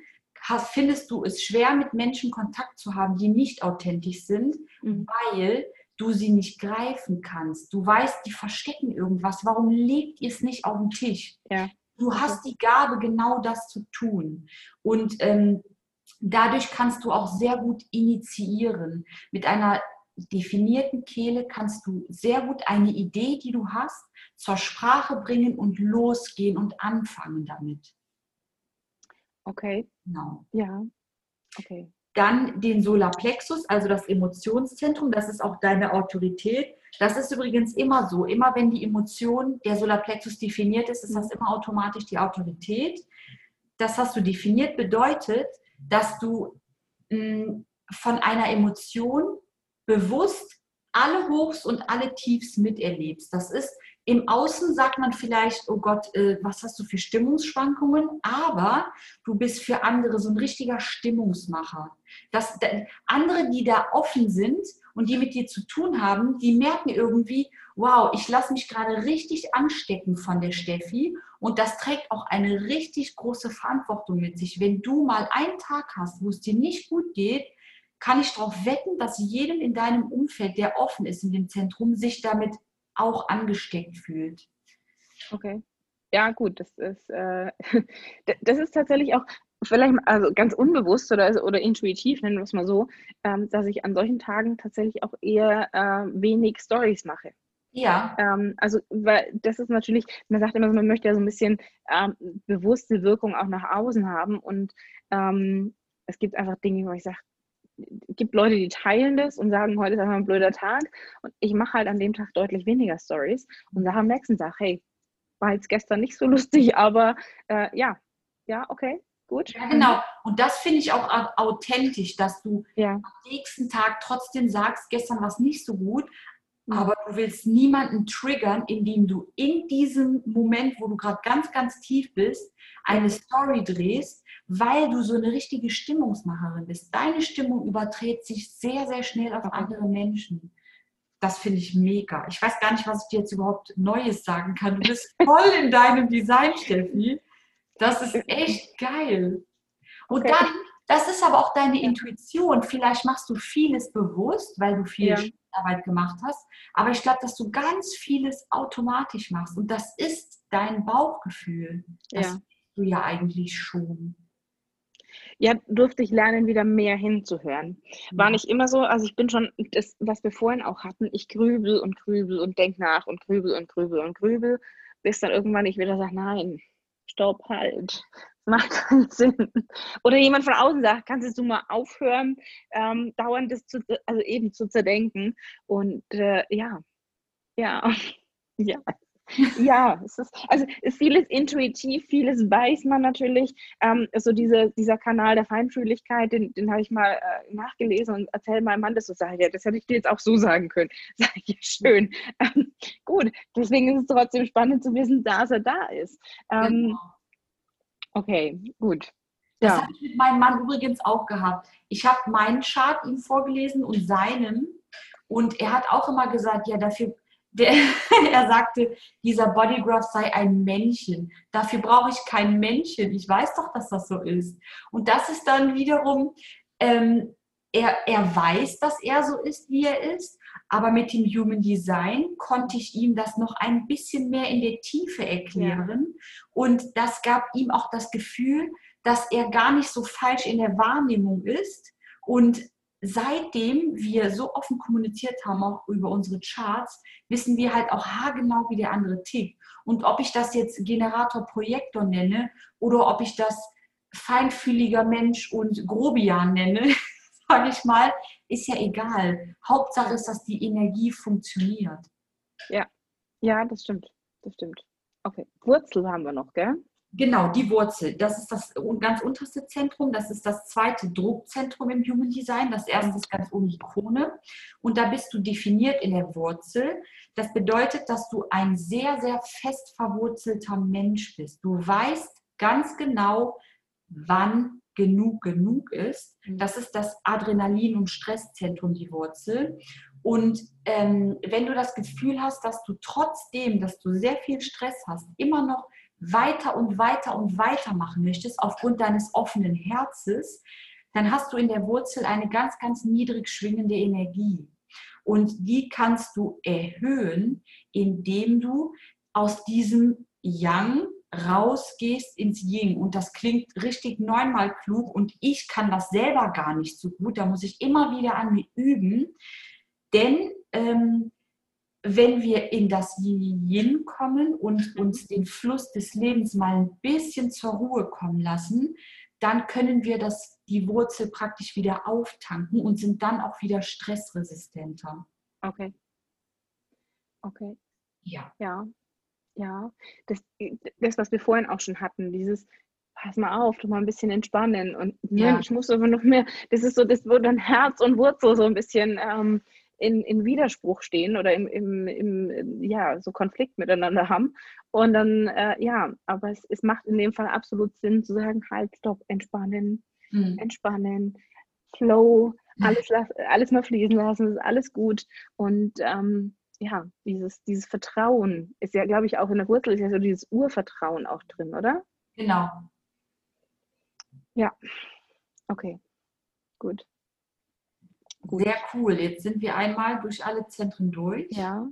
hast, findest du es schwer, mit Menschen Kontakt zu haben, die nicht authentisch sind, mhm. weil du sie nicht greifen kannst. Du weißt, die verstecken irgendwas. Warum legt ihr es nicht auf den Tisch? Ja. Du hast die Gabe, genau das zu tun. Und ähm, dadurch kannst du auch sehr gut initiieren. Mit einer definierten Kehle kannst du sehr gut eine Idee, die du hast, zur Sprache bringen und losgehen und anfangen damit. Okay. Genau. Ja. Okay. Dann den Solarplexus, also das Emotionszentrum, das ist auch deine Autorität. Das ist übrigens immer so. Immer wenn die Emotion der Solarplexus definiert ist, ist das immer automatisch die Autorität. Das hast du definiert, bedeutet, dass du mh, hm, von einer Emotion bewusst alle Hochs und alle Tiefs miterlebst. Das ist im Außen sagt man vielleicht, oh Gott, äh, was hast du für Stimmungsschwankungen? Aber du bist für andere so ein richtiger Stimmungsmacher. Das, andere, die da offen sind und die mit dir zu tun haben, die merken irgendwie, wow, ich lasse mich gerade richtig anstecken von der Steffi und das trägt auch eine richtig große Verantwortung mit sich. Wenn du mal einen Tag hast, wo es dir nicht gut geht, kann ich darauf wetten, dass jedem in deinem Umfeld, der offen ist in dem Zentrum, sich damit auch angesteckt fühlt. Okay. Ja, gut, das ist, äh, [laughs] das ist tatsächlich auch vielleicht also ganz unbewusst oder, oder intuitiv, nennen wir es mal so, ähm, dass ich an solchen Tagen tatsächlich auch eher äh, wenig Stories mache. Ja. Ähm, also, weil das ist natürlich, man sagt immer so, man möchte ja so ein bisschen ähm, bewusste Wirkung auch nach außen haben und ähm, es gibt einfach Dinge, wo ich sage, gibt Leute, die teilen das und sagen, heute ist einfach ein blöder Tag. Und ich mache halt an dem Tag deutlich weniger Stories und sage am nächsten Tag, hey, war jetzt gestern nicht so lustig, aber äh, ja, ja, okay, gut. Ja, genau. Und das finde ich auch authentisch, dass du ja. am nächsten Tag trotzdem sagst, gestern war es nicht so gut, aber du willst niemanden triggern, indem du in diesem Moment, wo du gerade ganz, ganz tief bist, eine Story drehst, weil du so eine richtige Stimmungsmacherin bist. Deine Stimmung überträgt sich sehr, sehr schnell auf andere Menschen. Das finde ich mega. Ich weiß gar nicht, was ich dir jetzt überhaupt Neues sagen kann. Du bist [laughs] voll in deinem Design, Steffi. Das ist echt geil. Und okay. dann, das ist aber auch deine Intuition. Vielleicht machst du vieles bewusst, weil du viel ja. Arbeit gemacht hast. Aber ich glaube, dass du ganz vieles automatisch machst. Und das ist dein Bauchgefühl. Das ja. du ja eigentlich schon. Ja, durfte ich lernen, wieder mehr hinzuhören. War nicht immer so, also ich bin schon, das, was wir vorhin auch hatten, ich grübel und grübel und denk nach und grübel und grübel und grübel, bis dann irgendwann ich wieder sage, nein, stopp, halt macht [laughs] keinen Sinn. Oder jemand von außen sagt, kannst du mal aufhören, ähm, dauernd das zu, also eben zu zerdenken. Und äh, ja, ja, [laughs] ja. Ja, es ist, also vieles intuitiv, vieles weiß man natürlich. Ähm, so diese, dieser Kanal der Feinfühligkeit, den, den habe ich mal äh, nachgelesen und erzähle meinem Mann das so. Sage ja, das hätte ich dir jetzt auch so sagen können. [laughs] Sag ich, ja, schön. Ähm, gut, deswegen ist es trotzdem spannend zu wissen, dass er da ist. Ähm, genau. Okay, gut. Das ja. habe ich mit meinem Mann übrigens auch gehabt. Ich habe meinen Chart ihm vorgelesen und seinen. Und er hat auch immer gesagt, ja, dafür, der, [laughs] er sagte, dieser Bodygraph sei ein Männchen. Dafür brauche ich kein Männchen. Ich weiß doch, dass das so ist. Und das ist dann wiederum, ähm, er, er weiß, dass er so ist, wie er ist. Aber mit dem Human Design konnte ich ihm das noch ein bisschen mehr in der Tiefe erklären. Ja. Und das gab ihm auch das Gefühl, dass er gar nicht so falsch in der Wahrnehmung ist. Und seitdem wir so offen kommuniziert haben, auch über unsere Charts, wissen wir halt auch haargenau, wie der andere tickt. Und ob ich das jetzt Generator Projektor nenne oder ob ich das feinfühliger Mensch und Grobian nenne, sage ich mal, ist ja egal. Hauptsache ist, dass die Energie funktioniert. Ja, ja, das stimmt. Das stimmt. Okay, Wurzel haben wir noch, gell? Genau, die Wurzel. Das ist das ganz unterste Zentrum. Das ist das zweite Druckzentrum im Human Design. Das erste ist ganz ohne Krone. Und da bist du definiert in der Wurzel. Das bedeutet, dass du ein sehr, sehr fest verwurzelter Mensch bist. Du weißt ganz genau, wann genug genug ist. Mhm. Das ist das Adrenalin- und Stresszentrum, die Wurzel. Und ähm, wenn du das Gefühl hast, dass du trotzdem, dass du sehr viel Stress hast, immer noch weiter und weiter und weiter machen möchtest, aufgrund deines offenen Herzens, dann hast du in der Wurzel eine ganz, ganz niedrig schwingende Energie. Und die kannst du erhöhen, indem du aus diesem Yang rausgehst ins Yin. Und das klingt richtig neunmal klug und ich kann das selber gar nicht so gut. Da muss ich immer wieder an mir üben. Denn ähm, wenn wir in das Yin kommen und mhm. uns den Fluss des Lebens mal ein bisschen zur Ruhe kommen lassen, dann können wir das, die Wurzel praktisch wieder auftanken und sind dann auch wieder stressresistenter. Okay. Okay. Ja. Ja. Ja. Das, das, was wir vorhin auch schon hatten, dieses pass mal auf, du mal ein bisschen entspannen und ja. ich muss aber noch mehr, das ist so, das wo dann Herz und Wurzel so ein bisschen ähm, in, in Widerspruch stehen oder im, im, im, ja, so Konflikt miteinander haben. Und dann, äh, ja, aber es, es macht in dem Fall absolut Sinn zu sagen, halt, stopp, entspannen, mhm. entspannen, Flow, alles, alles mal fließen lassen, ist alles gut. Und ähm, ja, dieses, dieses Vertrauen ist ja, glaube ich, auch in der Wurzel ist ja so dieses Urvertrauen auch drin, oder? Genau. Ja, okay, gut. Gut. Sehr cool. Jetzt sind wir einmal durch alle Zentren durch. Ja.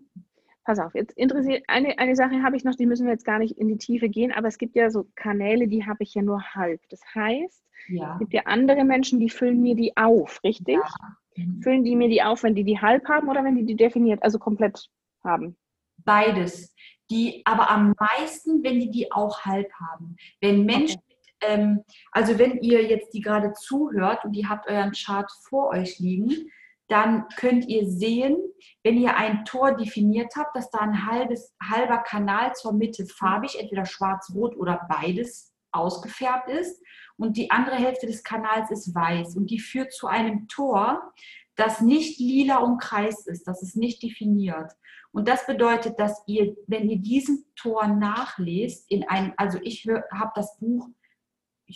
Pass auf, jetzt interessiert eine, eine Sache habe ich noch, die müssen wir jetzt gar nicht in die Tiefe gehen, aber es gibt ja so Kanäle, die habe ich ja nur halb. Das heißt, ja. es gibt ja andere Menschen, die füllen mir die auf, richtig? Ja. Mhm. Füllen die mir die auf, wenn die die halb haben oder wenn die die definiert, also komplett haben? Beides. Die, aber am meisten, wenn die die auch halb haben. Wenn Menschen okay ähm, also wenn ihr jetzt die gerade zuhört und ihr habt euren Chart vor euch liegen, dann könnt ihr sehen, wenn ihr ein Tor definiert habt, dass da ein halbes, halber Kanal zur Mitte farbig, entweder schwarz-rot oder beides ausgefärbt ist und die andere Hälfte des Kanals ist weiß und die führt zu einem Tor, das nicht lila umkreist ist, das ist nicht definiert. Und das bedeutet, dass ihr, wenn ihr diesen Tor nachlest, in ein, also ich habe das Buch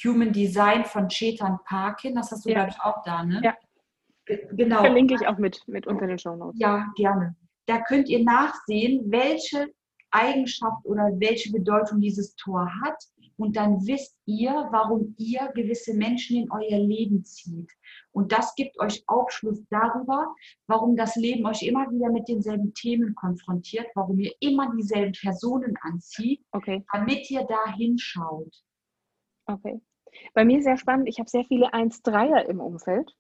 Human Design von Chetan Parkin. Das hast du, ja. glaube ich, auch da, ne? Ja. Genau. Verlinke ich auch mit, mit unter den Show Notes. Ja, gerne. Da könnt ihr nachsehen, welche Eigenschaft oder welche Bedeutung dieses Tor hat. Und dann wisst ihr, warum ihr gewisse Menschen in euer Leben zieht. Und das gibt euch Aufschluss darüber, warum das Leben euch immer wieder mit denselben Themen konfrontiert, warum ihr immer dieselben Personen anzieht, okay. damit ihr da hinschaut. Okay. Bei mir sehr spannend, ich habe sehr viele 1-3er im Umfeld.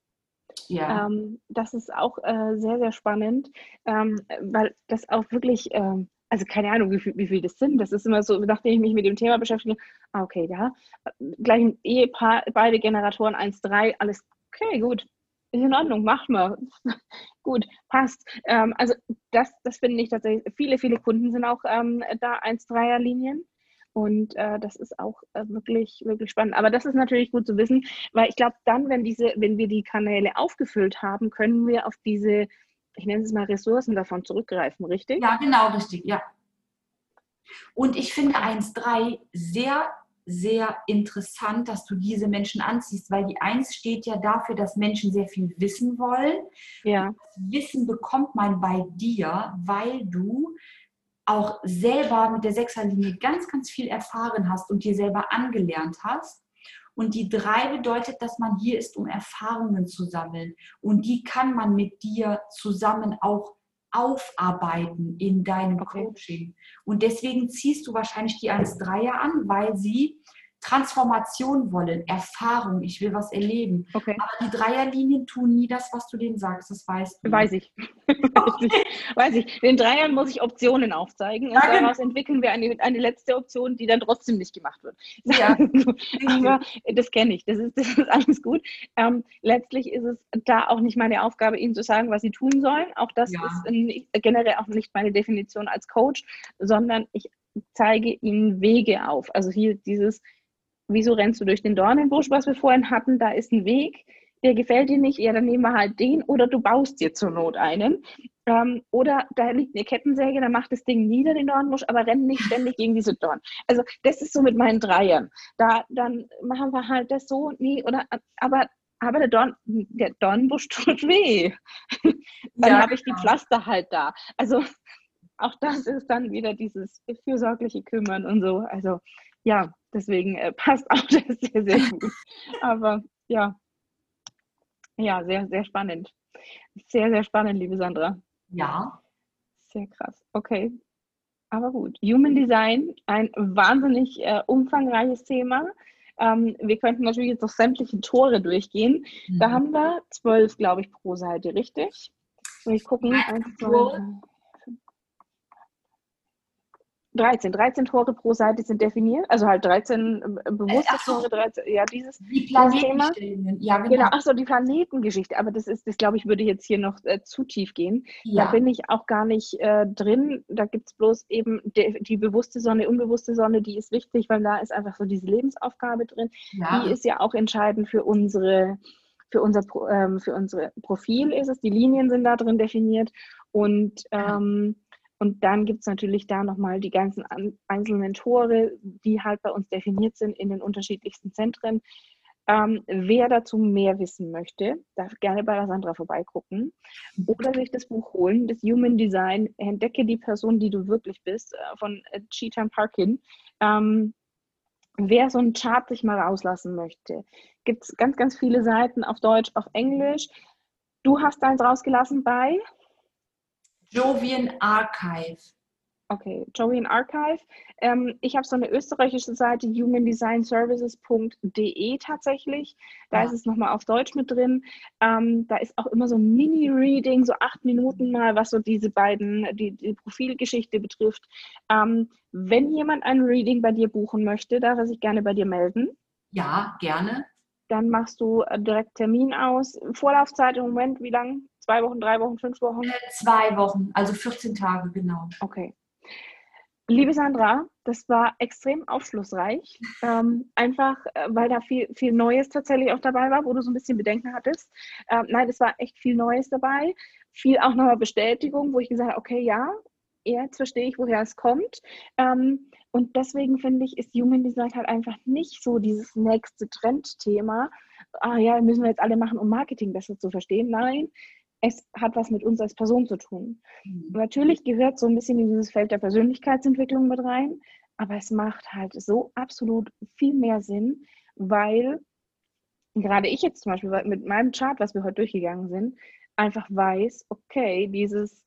Ja. Ähm, das ist auch äh, sehr, sehr spannend, ähm, weil das auch wirklich, ähm, also keine Ahnung, wie viel, wie viel das sind. Das ist immer so, nachdem ich mich mit dem Thema beschäftige, ah, okay, ja, gleich ein Ehepaar, beide Generatoren 1-3, alles okay, gut, ist in Ordnung, macht mal. [laughs] gut, passt. Ähm, also das, das finde ich tatsächlich, viele, viele Kunden sind auch ähm, da 1-3er-Linien. Und äh, das ist auch äh, wirklich, wirklich spannend. Aber das ist natürlich gut zu wissen, weil ich glaube, dann, wenn diese, wenn wir die Kanäle aufgefüllt haben, können wir auf diese, ich nenne es mal Ressourcen davon zurückgreifen, richtig? Ja, genau, richtig, ja. Und ich finde 1.3 sehr, sehr interessant, dass du diese Menschen anziehst, weil die 1 steht ja dafür, dass Menschen sehr viel wissen wollen. Ja. Wissen bekommt man bei dir, weil du auch selber mit der Sechserlinie ganz, ganz viel erfahren hast und dir selber angelernt hast. Und die drei bedeutet, dass man hier ist, um Erfahrungen zu sammeln. Und die kann man mit dir zusammen auch aufarbeiten in deinem okay. Coaching. Und deswegen ziehst du wahrscheinlich die 1-3er an, weil sie Transformation wollen, Erfahrung, ich will was erleben. Okay. Aber die Dreierlinien tun nie das, was du denen sagst, das weißt du. Weiß ich. [laughs] Weiß ich. Den Dreiern muss ich Optionen aufzeigen und daraus entwickeln wir eine, eine letzte Option, die dann trotzdem nicht gemacht wird. Ja. [laughs] Aber das kenne ich, das ist, [laughs] das ist alles gut. Ähm, letztlich ist es da auch nicht meine Aufgabe, ihnen zu sagen, was sie tun sollen. Auch das ja. ist generell auch nicht meine Definition als Coach, sondern ich zeige ihnen Wege auf. Also hier dieses, wieso rennst du durch den Dornenbusch, was wir vorhin hatten, da ist ein Weg, der gefällt dir nicht, ja, dann nehmen wir halt den oder du baust dir zur Not einen. Ähm, oder da liegt eine Kettensäge, dann macht das Ding nieder, den Dornbusch, aber renn nicht ständig gegen diese Dorn. Also das ist so mit meinen Dreiern. Da, dann machen wir halt das so, nie, oder, aber, aber der, Dorn, der Dornbusch tut weh. [laughs] dann ja, habe ich die. Pflaster halt da. Also auch das ist dann wieder dieses fürsorgliche Kümmern und so. Also ja, deswegen äh, [laughs] passt auch das sehr, sehr gut. Aber ja, ja, sehr, sehr spannend. Sehr, sehr spannend, liebe Sandra. Ja. Sehr krass. Okay. Aber gut. Human Design, ein wahnsinnig äh, umfangreiches Thema. Ähm, wir könnten natürlich jetzt noch sämtliche Tore durchgehen. Mhm. Da haben wir zwölf, glaube ich, pro Seite, richtig? Soll ich gucken? Eins, zwei, 13, 13 Tore pro Seite sind definiert, also halt 13 äh, bewusste so, Tore, 13, ja, dieses die Thema. Ja, genau. genau. Ach so, die Planetengeschichte, aber das ist, das glaube ich, würde jetzt hier noch äh, zu tief gehen. Ja. Da bin ich auch gar nicht äh, drin. Da gibt es bloß eben die, die, bewusste Sonne, unbewusste Sonne, die ist wichtig, weil da ist einfach so diese Lebensaufgabe drin. Ja. Die ist ja auch entscheidend für unsere für unser, ähm, für unser Profil ist es, die Linien sind da drin definiert und ähm, und dann gibt es natürlich da nochmal die ganzen einzelnen Tore, die halt bei uns definiert sind in den unterschiedlichsten Zentren. Ähm, wer dazu mehr wissen möchte, darf gerne bei der Sandra vorbeigucken oder sich das Buch holen, das Human Design, Entdecke die Person, die du wirklich bist, äh, von äh, Chetan Parkin. Ähm, wer so einen Chart sich mal rauslassen möchte, gibt es ganz, ganz viele Seiten auf Deutsch, auf Englisch. Du hast eins rausgelassen bei Jovian Archive. Okay, Jovian Archive. Ähm, ich habe so eine österreichische Seite, humandesignservices.de tatsächlich. Da ja. ist es nochmal auf Deutsch mit drin. Ähm, da ist auch immer so ein Mini-Reading, so acht Minuten mal, was so diese beiden, die, die Profilgeschichte betrifft. Ähm, wenn jemand ein Reading bei dir buchen möchte, darf er sich gerne bei dir melden. Ja, gerne. Dann machst du äh, direkt Termin aus. Vorlaufzeit im Moment, wie lang? Zwei Wochen, drei Wochen, fünf Wochen? Äh, zwei Wochen, also 14 Tage, genau. Okay. Liebe Sandra, das war extrem aufschlussreich. Ähm, einfach, äh, weil da viel, viel Neues tatsächlich auch dabei war, wo du so ein bisschen Bedenken hattest. Ähm, nein, es war echt viel Neues dabei. Viel auch nochmal Bestätigung, wo ich gesagt habe, okay, ja, jetzt verstehe ich, woher es kommt. Ähm, und deswegen finde ich, ist Human Design halt einfach nicht so dieses nächste Trendthema. Ah ja, müssen wir jetzt alle machen, um Marketing besser zu verstehen. Nein, es hat was mit uns als Person zu tun. Mhm. Natürlich gehört so ein bisschen in dieses Feld der Persönlichkeitsentwicklung mit rein, aber es macht halt so absolut viel mehr Sinn, weil gerade ich jetzt zum Beispiel mit meinem Chart, was wir heute durchgegangen sind, einfach weiß, okay, dieses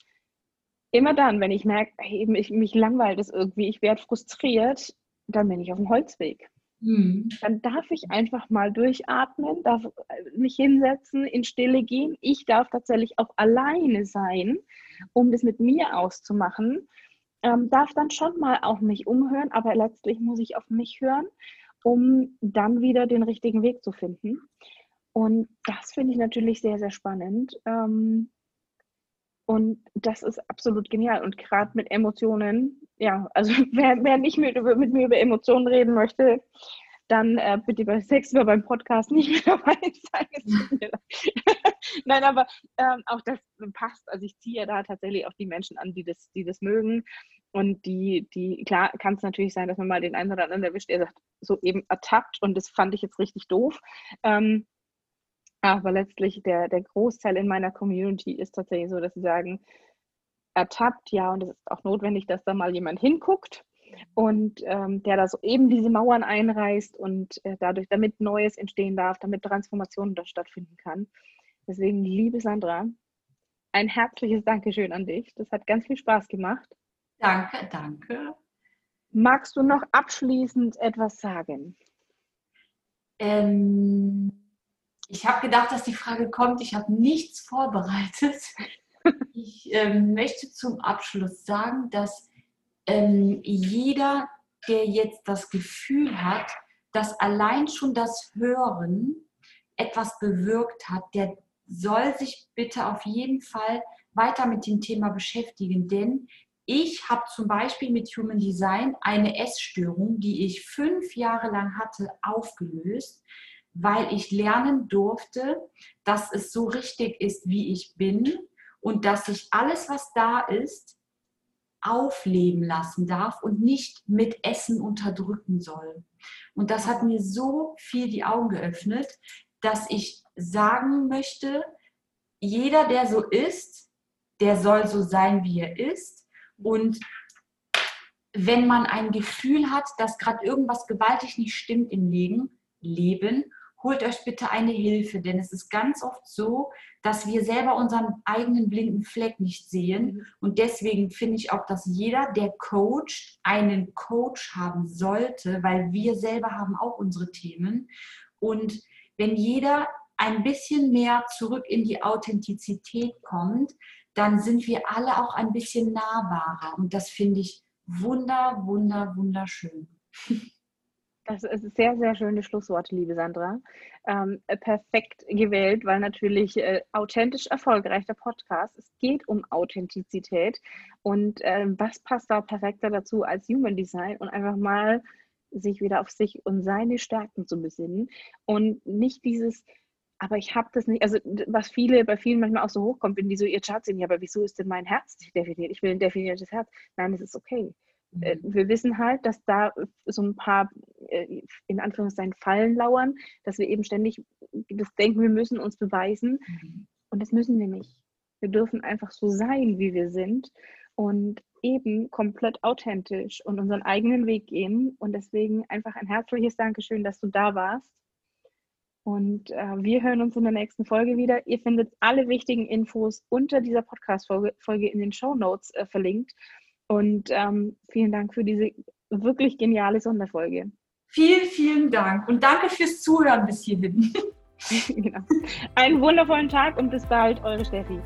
immer dann, wenn ich merke, hey, mich, mich langweilt es irgendwie, ich werde frustriert, dann bin ich auf dem Holzweg. Mhm. Dann darf ich einfach mal durchatmen, darf äh, mich hinsetzen, in Stille gehen. Ich darf tatsächlich auch alleine sein, um das mit mir auszumachen. Ähm, darf dann schon mal auf mich umhören, aber letztlich muss ich auf mich hören, um dann wieder den richtigen Weg zu finden. Und das finde ich natürlich sehr, sehr spannend. Ähm, und das ist absolut genial. Und gerade mit Emotionen, ja, also [laughs] wer, wer nicht mit, mit, mir über Emotionen reden möchte, dann äh, bitte bei Sex über beim Podcast nicht mehr [laughs] dabei sein. [laughs] Nein, aber ähm, auch das passt. Also ich ziehe ja da tatsächlich auch die Menschen an, die das, die das mögen. Und die, die, klar kann es natürlich sein, dass man mal den einen oder anderen erwischt, der sagt, so eben ertappt und das fand ich jetzt richtig doof. Ähm, aber letztlich der, der Großteil in meiner Community ist tatsächlich so, dass sie sagen, ertappt, ja, und es ist auch notwendig, dass da mal jemand hinguckt und ähm, der da so eben diese Mauern einreißt und äh, dadurch, damit Neues entstehen darf, damit Transformation da stattfinden kann. Deswegen, liebe Sandra, ein herzliches Dankeschön an dich. Das hat ganz viel Spaß gemacht. Danke, danke. Magst du noch abschließend etwas sagen? Ähm ich habe gedacht, dass die Frage kommt. Ich habe nichts vorbereitet. [laughs] Ich ähm, möchte zum Abschluss sagen, dass ähm, jeder, der jetzt das Gefühl hat, dass allein schon das Hören etwas bewirkt hat, der soll sich bitte auf jeden Fall weiter mit dem Thema beschäftigen, denn ich habe zum Beispiel mit Human Design eine Essstörung, die ich fünf Jahre lang hatte, aufgelöst, weil ich lernen durfte, dass es so richtig ist, wie ich bin und dass ich alles, was da ist, aufleben lassen darf und nicht mit Essen unterdrücken soll. Und das hat mir so viel die Augen geöffnet, dass ich sagen möchte, jeder, der so ist, der soll so sein, wie er ist. Und wenn man ein Gefühl hat, dass gerade irgendwas gewaltig nicht stimmt im Leben, Leben, holt euch bitte eine Hilfe, denn es ist ganz oft so, dass wir selber unseren eigenen blinden Fleck nicht sehen. Mhm. Und deswegen finde ich auch, dass jeder, der coacht, einen Coach haben sollte, weil wir selber haben auch unsere Themen. Und wenn jeder ein bisschen mehr zurück in die Authentizität kommt, dann sind wir alle auch ein bisschen nahbarer. Und das finde ich wunder, wunder, wunderschön. [laughs] Das ist sehr, sehr schöne Schlussworte, liebe Sandra. Ähm, perfekt gewählt, weil natürlich äh, authentisch erfolgreich der Podcast. Es geht um Authentizität. Und äh, was passt da perfekter dazu als Human Design und einfach mal sich wieder auf sich und seine Stärken zu besinnen und nicht dieses, aber ich habe das nicht, also was viele, bei vielen manchmal auch so hochkommt, wenn die so ihr Chart sehen, ja, aber wieso ist denn mein Herz nicht definiert? Ich will ein definiertes Herz. Nein, es ist okay. Äh. Wir wissen halt, dass da so ein paar, äh, in Anführungszeichen, Fallen lauern, dass wir eben ständig das denken, wir müssen uns beweisen. Mhm. Und das müssen wir nicht. Wir dürfen einfach so sein, wie wir sind und eben komplett authentisch und unseren eigenen Weg gehen. Und deswegen einfach ein herzliches Dankeschön, dass du da warst. Und äh, wir hören uns in der nächsten Folge wieder. Ihr findet alle wichtigen Infos unter dieser Podcast-Folge in den Show Notes äh, verlinkt. Und ähm, vielen Dank für diese wirklich geniale Sonderfolge. Vielen, vielen Dank und danke fürs Zuhören bis hierhin. [laughs] genau. Einen wundervollen Tag und bis bald, eure Steffi.